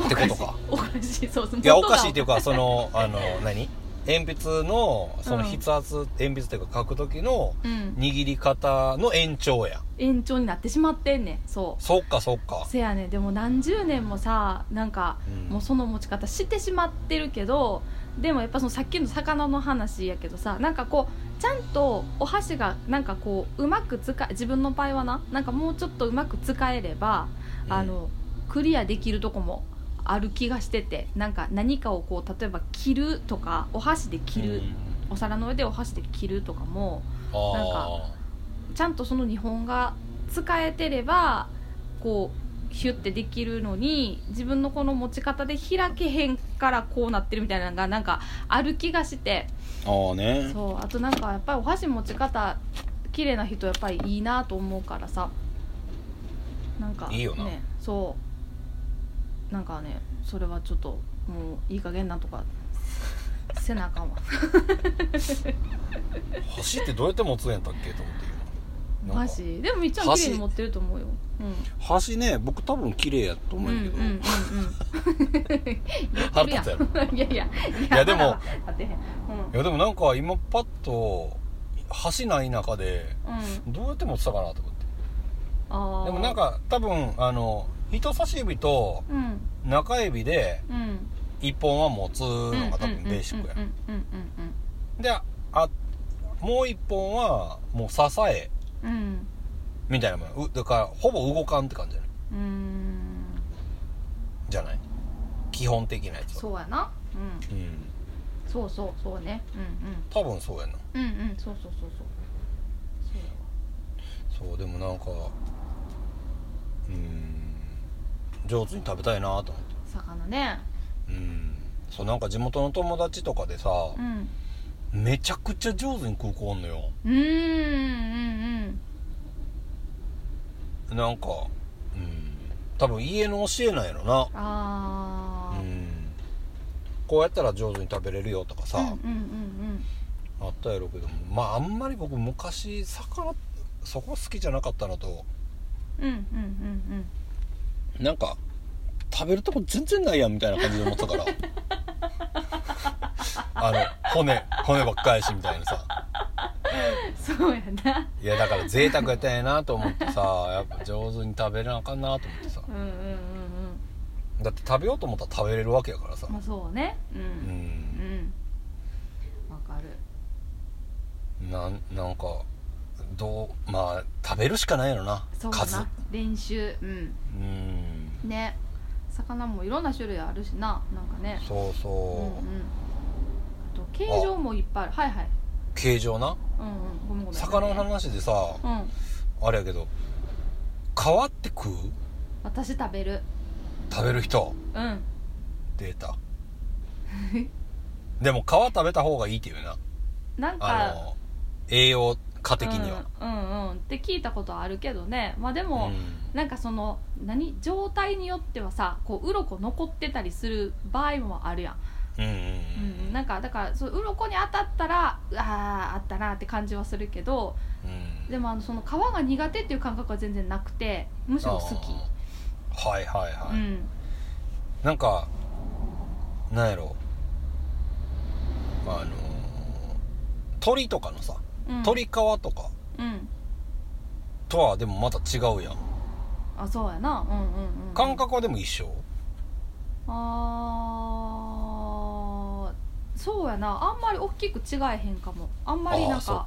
ってことか。おかしい。そう。いやおかしいっていうかそのあの何？鉛筆のその筆圧、鉛筆というか書く時のうん。握り方の延長や。延長になってしまってんねん。そう。そっかそっか。せやねでも何十年もさなんかうん。もうその持ち方してしまってるけどでもやっぱそのさっきの魚の話やけどさなんかこうちゃんとお箸がなんかこううまく使え自分の場合はななんかもうちょっとうまく使えれば、うん。あのクリアできるとこもある気がしててなんか何かをこう例えば切るとかお箸で切る、うん。お皿の上でお箸で切るとかもあなんかちゃんとその日本が使えてればこうヒュッてできるのに自分のこの持ち方で開けへんからこうなってるみたいなのがなんかある気がしてーああね。そうあとなんかやっぱりお箸持ち方綺麗な人やっぱりいいなと思うからさ。なんかいいよな。ねそうなんかねそれはちょっともういい加減なんとか せなあかんわ。箸ってどうやって持つんやったっけと思って今。なんか。箸でもみっちゃん綺麗に持ってると思うよ。うん箸ね僕多分綺麗やと思うけど、腹立つやろ。いやいや。いいやでもいやでもなんか今パッと箸ない中でうん。どうやって持ってたかなと思って。でもなんか多分あの人差し指とうん。中指でうん。一本は持つのが多分ベーシックや。うんうんうんであもう一本はもう支え。うん。うんうんみたいなもん。うだからほぼ動かんって感じじゃないうんうん。じゃない？基本的なやつは。そうやな。うん。うん。そうそうそうね。うん多分そうやな。うんうんうんそうそうそう。そうそうでもなんかうん上手に食べたいなと思って。魚ね。うん。そうなんか地元の友達とかでさ、うん。めちゃくちゃ上手に空港おんのよ。うんうんうんなんかうん。多分家の教えなんやろな。ああうん。こうやったら上手に食べれるよとかさ、うんうんうんあったやろうけどまああんまり僕昔魚そこ好きじゃなかったのと。うんうんうんうんうんなんか食べるとこ全然ないやんみたいな感じで思ってたから。あの骨骨ばっかりしみたいなさ。そうやな。いやだから贅沢やったんやなと思ってさやっぱ上手に食べなあかんなと思ってさ。うんうんうんうんだって食べようと思ったら食べれるわけやからさ。まあそうね。ううん。うん。わかる。なんなんかどうまあ食べるしかないやろな。数。な練習。うん。うんね。魚もいろんな種類あるしな。なんかね。そうそう、うんうん。あと形状もいっぱいある。はいはい。形状な？うんうん。ごめんごめん。魚の話でさうん。あれやけど皮って食う？私食べる。食べる人？うん。データでも皮食べた方がいいっていうな。なんか栄養価的には、うん、うんうんって聞いたことあるけどね。まあでも、なんかその何状態によってはさこう鱗残ってたりする場合もあるやん、うんうんうんうん。なんかだからそう鱗に当たったらうわーあったなって感じはするけどうん。でもあのその皮が苦手っていう感覚は全然なくてむしろ好き。はいはいはい、うん。なんかなんやろ。あのー鳥とかのさうん。鳥皮とか？うん。とはでもまた違うやん。あそうやな。うんうんうん感覚はでも一緒？あーそうやな。あんまり大きく違えへんかも。あんまりなんうか。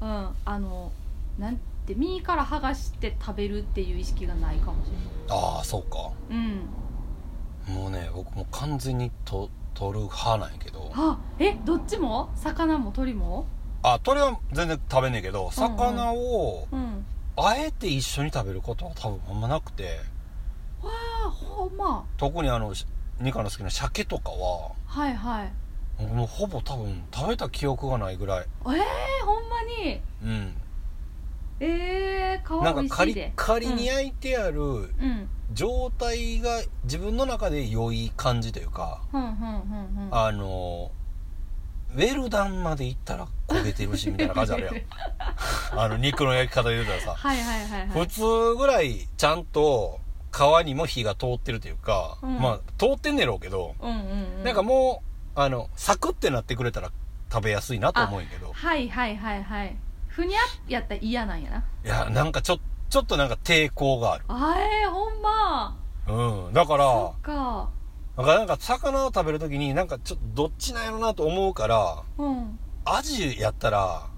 うんあのなんて身から剥がして食べるっていう意識がないかもしああそうか。れないうん。もうね僕もう完全にと取る派なんやけど。あえどっちも？魚も鳥も？あ鳥は全然食べんねんけど魚をうん。あえて一緒に食べることは多分あんまなくて。あほんま。特にあのしニカの好きな鮭とかははいはい。もうほぼ多分食べた記憶がないぐらい。えー、ほんまに？うん。えー、皮美なんかカリカリに焼いてあるうん。状態が自分の中で良い感じというかふんふんふんふん。あのウェルダンまでいったら焦げてるしみたいな感じあるやん。あの肉の焼き方で言うたらさ。はいはいはいはい。普通ぐらいちゃんと皮にも火が通ってるというか、うん。まあ通ってんねやろうけど、うんうんうん。なんかもうあのサクってなってくれたら食べやすいなと思うんやけど。はいはいはいはい。ふにゃやったら嫌なんやな。いやなんかちょちょっとなんか抵抗がある。あえー、ほんま。うん。だからそっかなんかなんか魚を食べるときになんかちょっとどっちなんやろなと思うからうん。アジやったら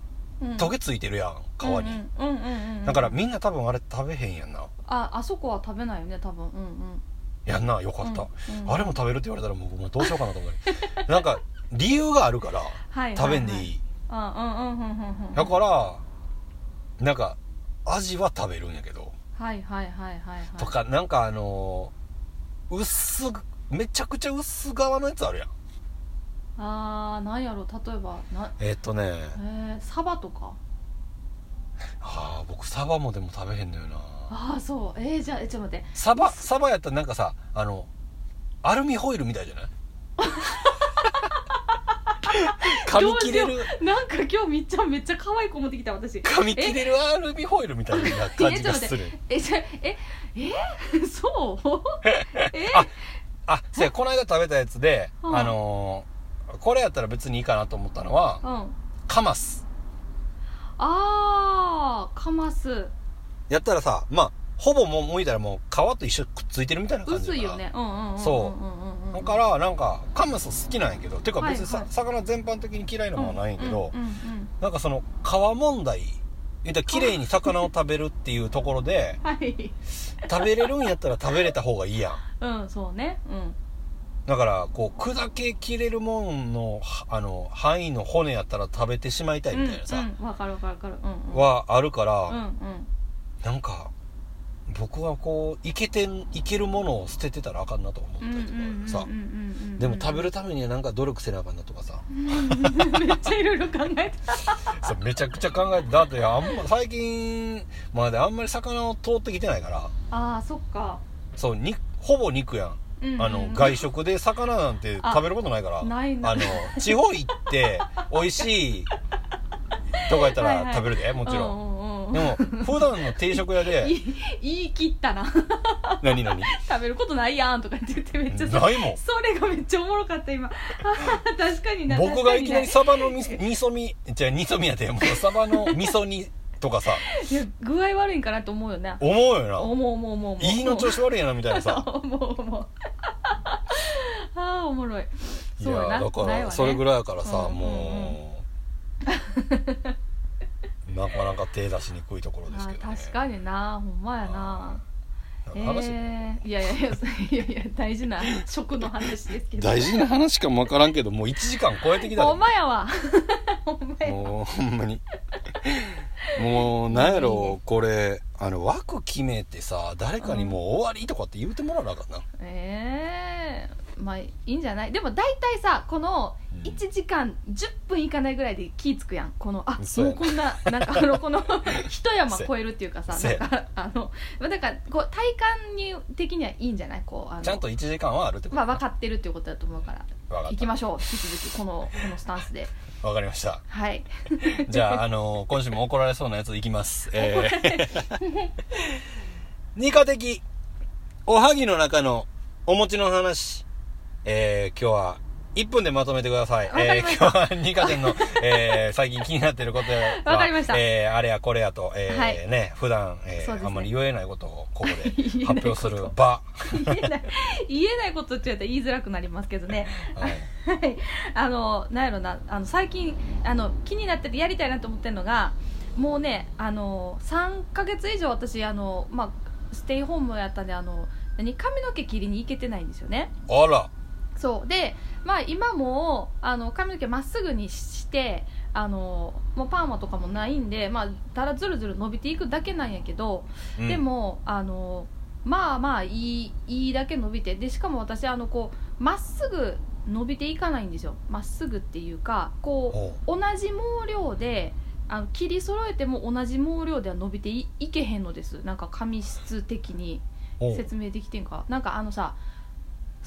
うん。トゲついてるやん皮に、だからみんな多分あれ食べへんやんな。ああそこは食べないよね多分。うんうん。やんなよかった、うんうん。あれも食べるって言われたらもうどうしようかなと思うなんか理由があるから食べんでいい、あうんうんうんうんうん。だからなんかアジは食べるんやけど、はいはいはいはいはい。とかなんかあのー薄めちゃくちゃ薄皮のやつあるやん。あーなんやろ例えばなえーっとね。えー、サバとか？ああ僕サバもでも食べへんのよな。ああそう。えー、じゃあえちょっと待って。サバサバやったらなんかさあのアルミホイルみたいじゃない？噛み切れる？なんか今日みっちゃんめっちゃ可愛い子持ってきた私。噛み切れるアルミホイルみたいな感じがする。えじゃあええ？そう？え？ああそうやこの間食べたやつで、うん。あのーこれやったら別にいいかなと思ったのはうん。カマス。あーカマス。やったらさまあほぼもう剥いたらもう皮と一緒にくっついてるみたいな感じだから。薄いよね。うんうんうんうんそうんうんうんだからなんかカマス好きなんやけどてか別にさ、はいはい。魚全般的に嫌いなものはないんやけど、うんうん。なんかその皮問題言ったら綺麗に魚を食べるっていうところでうんはい。食べれるんやったら食べれた方がいいやん。うんそうね。うん。だからこう砕け切れるもんのはあの範囲の骨やったら食べてしまいたいみたいなさ、うんうん。わかるわかるわかる。うんうん。はあるから、うんうん。なんか僕はこういけてんいけるものを捨ててたらあかんなと思ったりとかさでも食べるためにはなんか努力せなあかんなとかさ。めっちゃいろいろ考えた。そうめちゃくちゃ考えてだってあんま最近まであんまり魚を通ってきてないから。あーそっか。そうにほぼ肉やん。あの外食で魚なんて食べることないから。ないな。あの地方行って美味しい とかやったら食べるでもちろん。でも普段の定食屋で い言い切ったな。何何？食べることないやんとかって言ってめっちゃないもん。それがめっちゃおもろかった今。確かにな僕がいきなり確サバのみ味噌煮じゃあ煮噌煮やでもう。サバの味噌煮とかさ。いや具合悪いんかなと思うよね。思うよな。思う思う思う思う。胃の調子悪いやなみたいなさ。思う思う。ああおもろい。いそうやな。やだからそれぐらいやからさもう なかなか手出しにくいところですあけどね。確かにな。ほんまやな。えー、いやいやいやいやいや大事な食の話ですけど。大事な話かもわからんけどもう1時間超えてきたほでんまやわ。ほんまや。もうほんまに。もうなんやろこれあの枠決めてさ誰かにもう終わりとかって言うてもらわなあかんな。ええまあいいんじゃない？でも大体さこのうん。1時間10分いかないぐらいで気ぃ付くやん。このあそうや。なもうこんななんかあのこの 一山超えるっていうかさそうや。なんかあのまあだからこう体感に的にはいいんじゃない？こうあのちゃんと1時間はあるってこと？まあ分かってるっていうことだと思うから。分かっ行きましょう引き続きこのこのスタンスで。たわかりました。はい。じゃあ、あの今週も怒られそうなやついきます。えー、二課的、おはぎの中のお餅の話。えー、今日は1分でまとめてください。えー、今日は二課店の、えー、最近気になっていることは、わかりました。えー、あれやこれやと、えーはい。ね、普段、えーね。あんまり言えないことをここで 発表する場。言えない 言えないことって言うと言いづらくなりますけどね。はい。はい、あのなんやろなあの最近あの気になっててやりたいなと思ってるのがもうねあの3ヶ月以上私あの、まあ、ステイホームやったんであの何髪の毛切りに行けてないんですよね。あら、そう。で、まあ、今もあの髪の毛まっすぐにしてあのもうパーマとかもないんで、まあ、ただずるずる伸びていくだけなんやけど、うん。で、もあのまあまあいいいいだけ伸びてでしかも私あのこうまっすぐ伸びていかないんですよ。まっすぐっていうかこおう。同じ毛量であの切り揃えても同じ毛量では伸びていいけへんのです。なんか髪質的に説明できてんか。なんかあのさ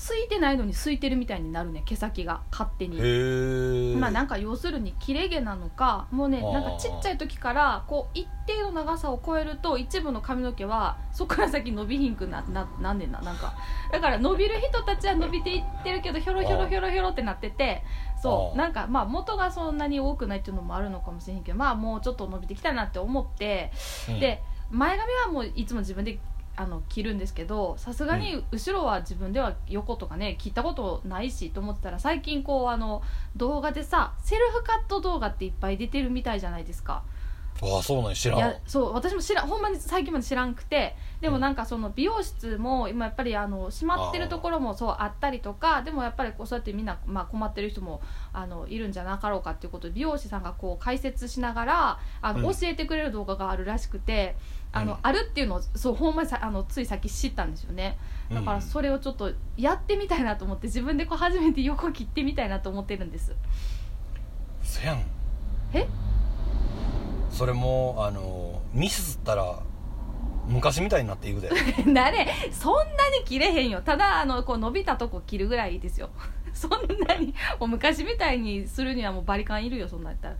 空いてないのに空いてるみたいになるね毛先が勝手に。まあなんか要するに切れ毛なのかもうねなんかちっちゃい時からこう一定の長さを超えると一部の髪の毛はそこから先伸びひんくなななんねんななんか。だから伸びる人たちは伸びていってるけどひょろひょろひょろひょろってなってて。そう。なんかまあ元がそんなに多くないっていうのもあるのかもしれへんけどまあもうちょっと伸びてきたなって思って。うん。で前髪はもういつも自分であの切るんですけどさすがに後ろは自分では横とかね切ったことないしと思ってたら最近こうあの動画でさセルフカット動画っていっぱい出てるみたいじゃないですかああそうなんや知らん。いやそう私も知らんほんまに最近まで知らんくてでもなんかその美容室も今やっぱりあの閉まってるところもそうあったりとかでもやっぱりこうそうやってみんな、まあ、困ってる人もあのいるんじゃなかろうかっていうことで美容師さんがこう解説しながらあの、うん。教えてくれる動画があるらしくてあの、うん。あるっていうのをそうほんまにさあのついさっき知ったんですよね。だからそれをちょっとやってみたいなと思って自分でこう初めて横切ってみたいなと思ってるんです。せやん。え？それもあのミスったら昔みたいになっていくで。なれそんなに切れへんよ。ただあのこう伸びたとこ切るぐらいですよ。そんなにもう昔みたいにするにはもうバリカンいるよそんなんやったら。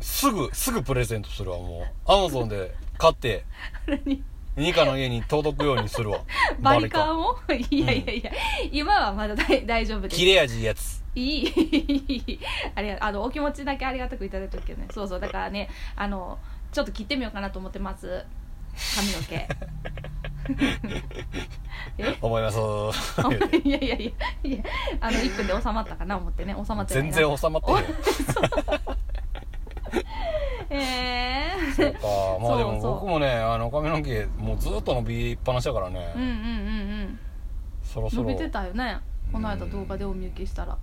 すぐすぐプレゼントするわもう。アマゾンで買って。何？ニカの家に届くようにするわ。バリカンをいやいやいや、今はまだ大大丈夫です。切れ味いいやつ。いい。ありがあのお気持ちだけありがたくいただいてるけどねそうそう。だからねあのちょっと切ってみようかなと思ってます。髪の毛。え？思います。いやいやいやいや。あの1分で収まったかな思ってね。収まってない全な然収まってるよ えー、そうか。まあでも僕もねあの髪の毛もうずっと伸びっぱなしだからね、うんうんうんうん。そろそろ。伸びてたよね。この間うん動画でお見受けしたら。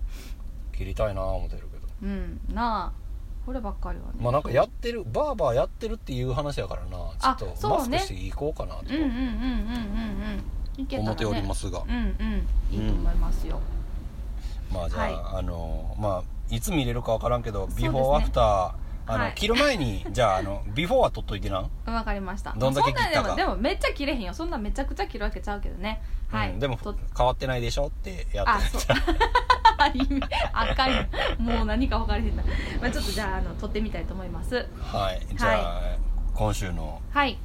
切りたいな思ってるけど。うん。なあ。こればっかりはね。まあなんかやってるバーバーやってるっていう話やからな。ちょあっとマスクしていこうかなと。うんうんうんうんうんうん。いけたら、ね、思っておりますが、うんうん。いいと思いますよ、まあじゃあ、はい。あのまあいつ見れるか分からんけど、ビフォーアフターあの、はい。切る前にじゃああの ビフォーは取っといてな、わかりました。どんだけ切ったか。そんなでもでもめっちゃ切れへんよ。そんなめちゃくちゃ切るわけちゃうけどね。はい、うん、でもと変わってないでしょってやあってそう。意味あかんよ。もう何か分からへんな、まあ、ちょっとじゃああの撮ってみたいと思います。はい。じゃあ、今週のはい。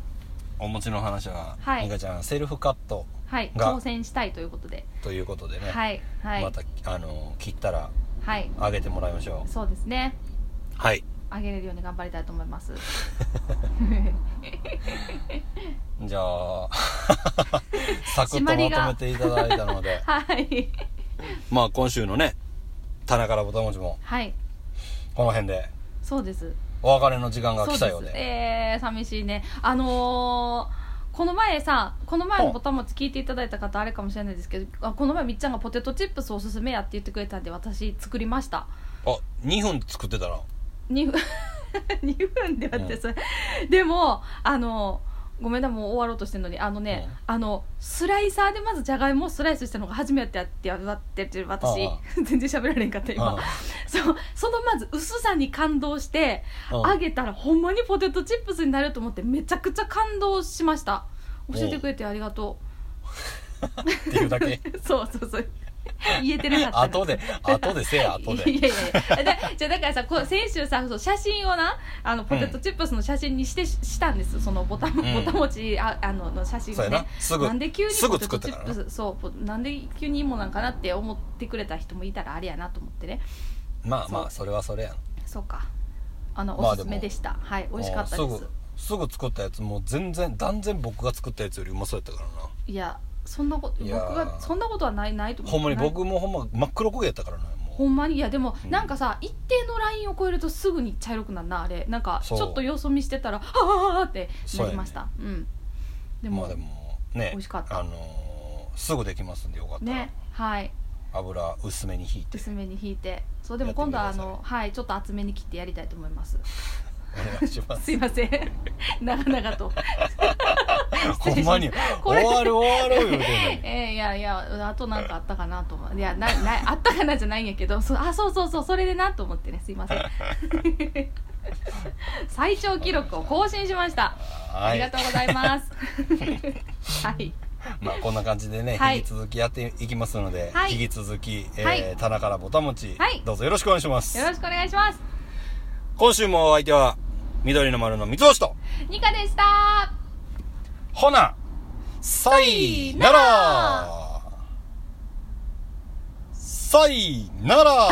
お餅の話は、はい。ちゃんセルフカットはい。が挑戦したいということで。ということでね、はい。はい。またあの切ったらはい。あげてもらいましょそうですね。うはいあげれるように頑張りたいと思います。じゃあ サクッとまとめていただいたので。はい。まあ今週のね棚からぼたもちもはい。この辺で。そうです。お別れの時間が来たようで。えー、寂しいね。あのーこの前さこの前のボタン持ち聞いていただいた方あれかもしれないですけどあこの前みっちゃんがポテトチップスおすすめやって言ってくれたんで私作りました。あ2分作ってたな2分 2分でやってそれ、でもあのごめんなもう終わろうとしてるのにあのね、あのスライサーでまずじゃがいもをスライスしたのが初めてやってやってる私。全然喋られんかった今。うん。そうそのまず薄さに感動してうん。揚げたらほんまにポテトチップスになると思ってめちゃくちゃ感動しました。教えてくれてありがと っていうだけ。うそうそうそう 言えてなかった後で後でせえ 後で。いやいやいや。だじゃあだからさこう先週さそう写真をなあのポテトチップスの写真にして、したんです。そのボタン、ん。ボタン持ちああのの写真をね。すぐなんで急にポテトチップスそうポなんで急に芋なんかなって思ってくれた人もいたらあれやなと思ってね。まあまあそれはそれやん。そうか。あの、まあおすすめでした。はい美味しかったです。あすぐすぐ作ったやつもう全然断然僕が作ったやつよりうまそうやったからな。いやそんなこと僕がそんなことはないないと思うほんまに僕もほんま真っ黒焦げやったからなもほんまにいやでも、うん。なんかさ一定のラインを超えるとすぐに茶色くなるなあれ。なんかちょっと様子見してたらはあってなりました。う,、ん。でも、うまあでもね美味しかった。あのーすぐできますんでよかったら、ねはい。油薄めに引いて。薄めに引いて。そうでも今度はあのはいちょっと厚めに切ってやりたいと思いますお願いします。すいません。長々と。ほんまに。終わる終わる言 えー、いやいやあとなんかあったかなと思いやななあったかなじゃないんやけどそあそうそうそうそれでなと思ってね。すいません。最長記録を更新しました、は、ありがとうございます。はい。まあこんな感じでね、はい、引き続きやっていきますので、はい、引き続き、えーはい、棚からぼたもち、どうぞよろしくお願いします。よろしくお願いします。今週もお相手は、緑の丸の三つ星と、ニカでした。ほな、さいなら。さいなら。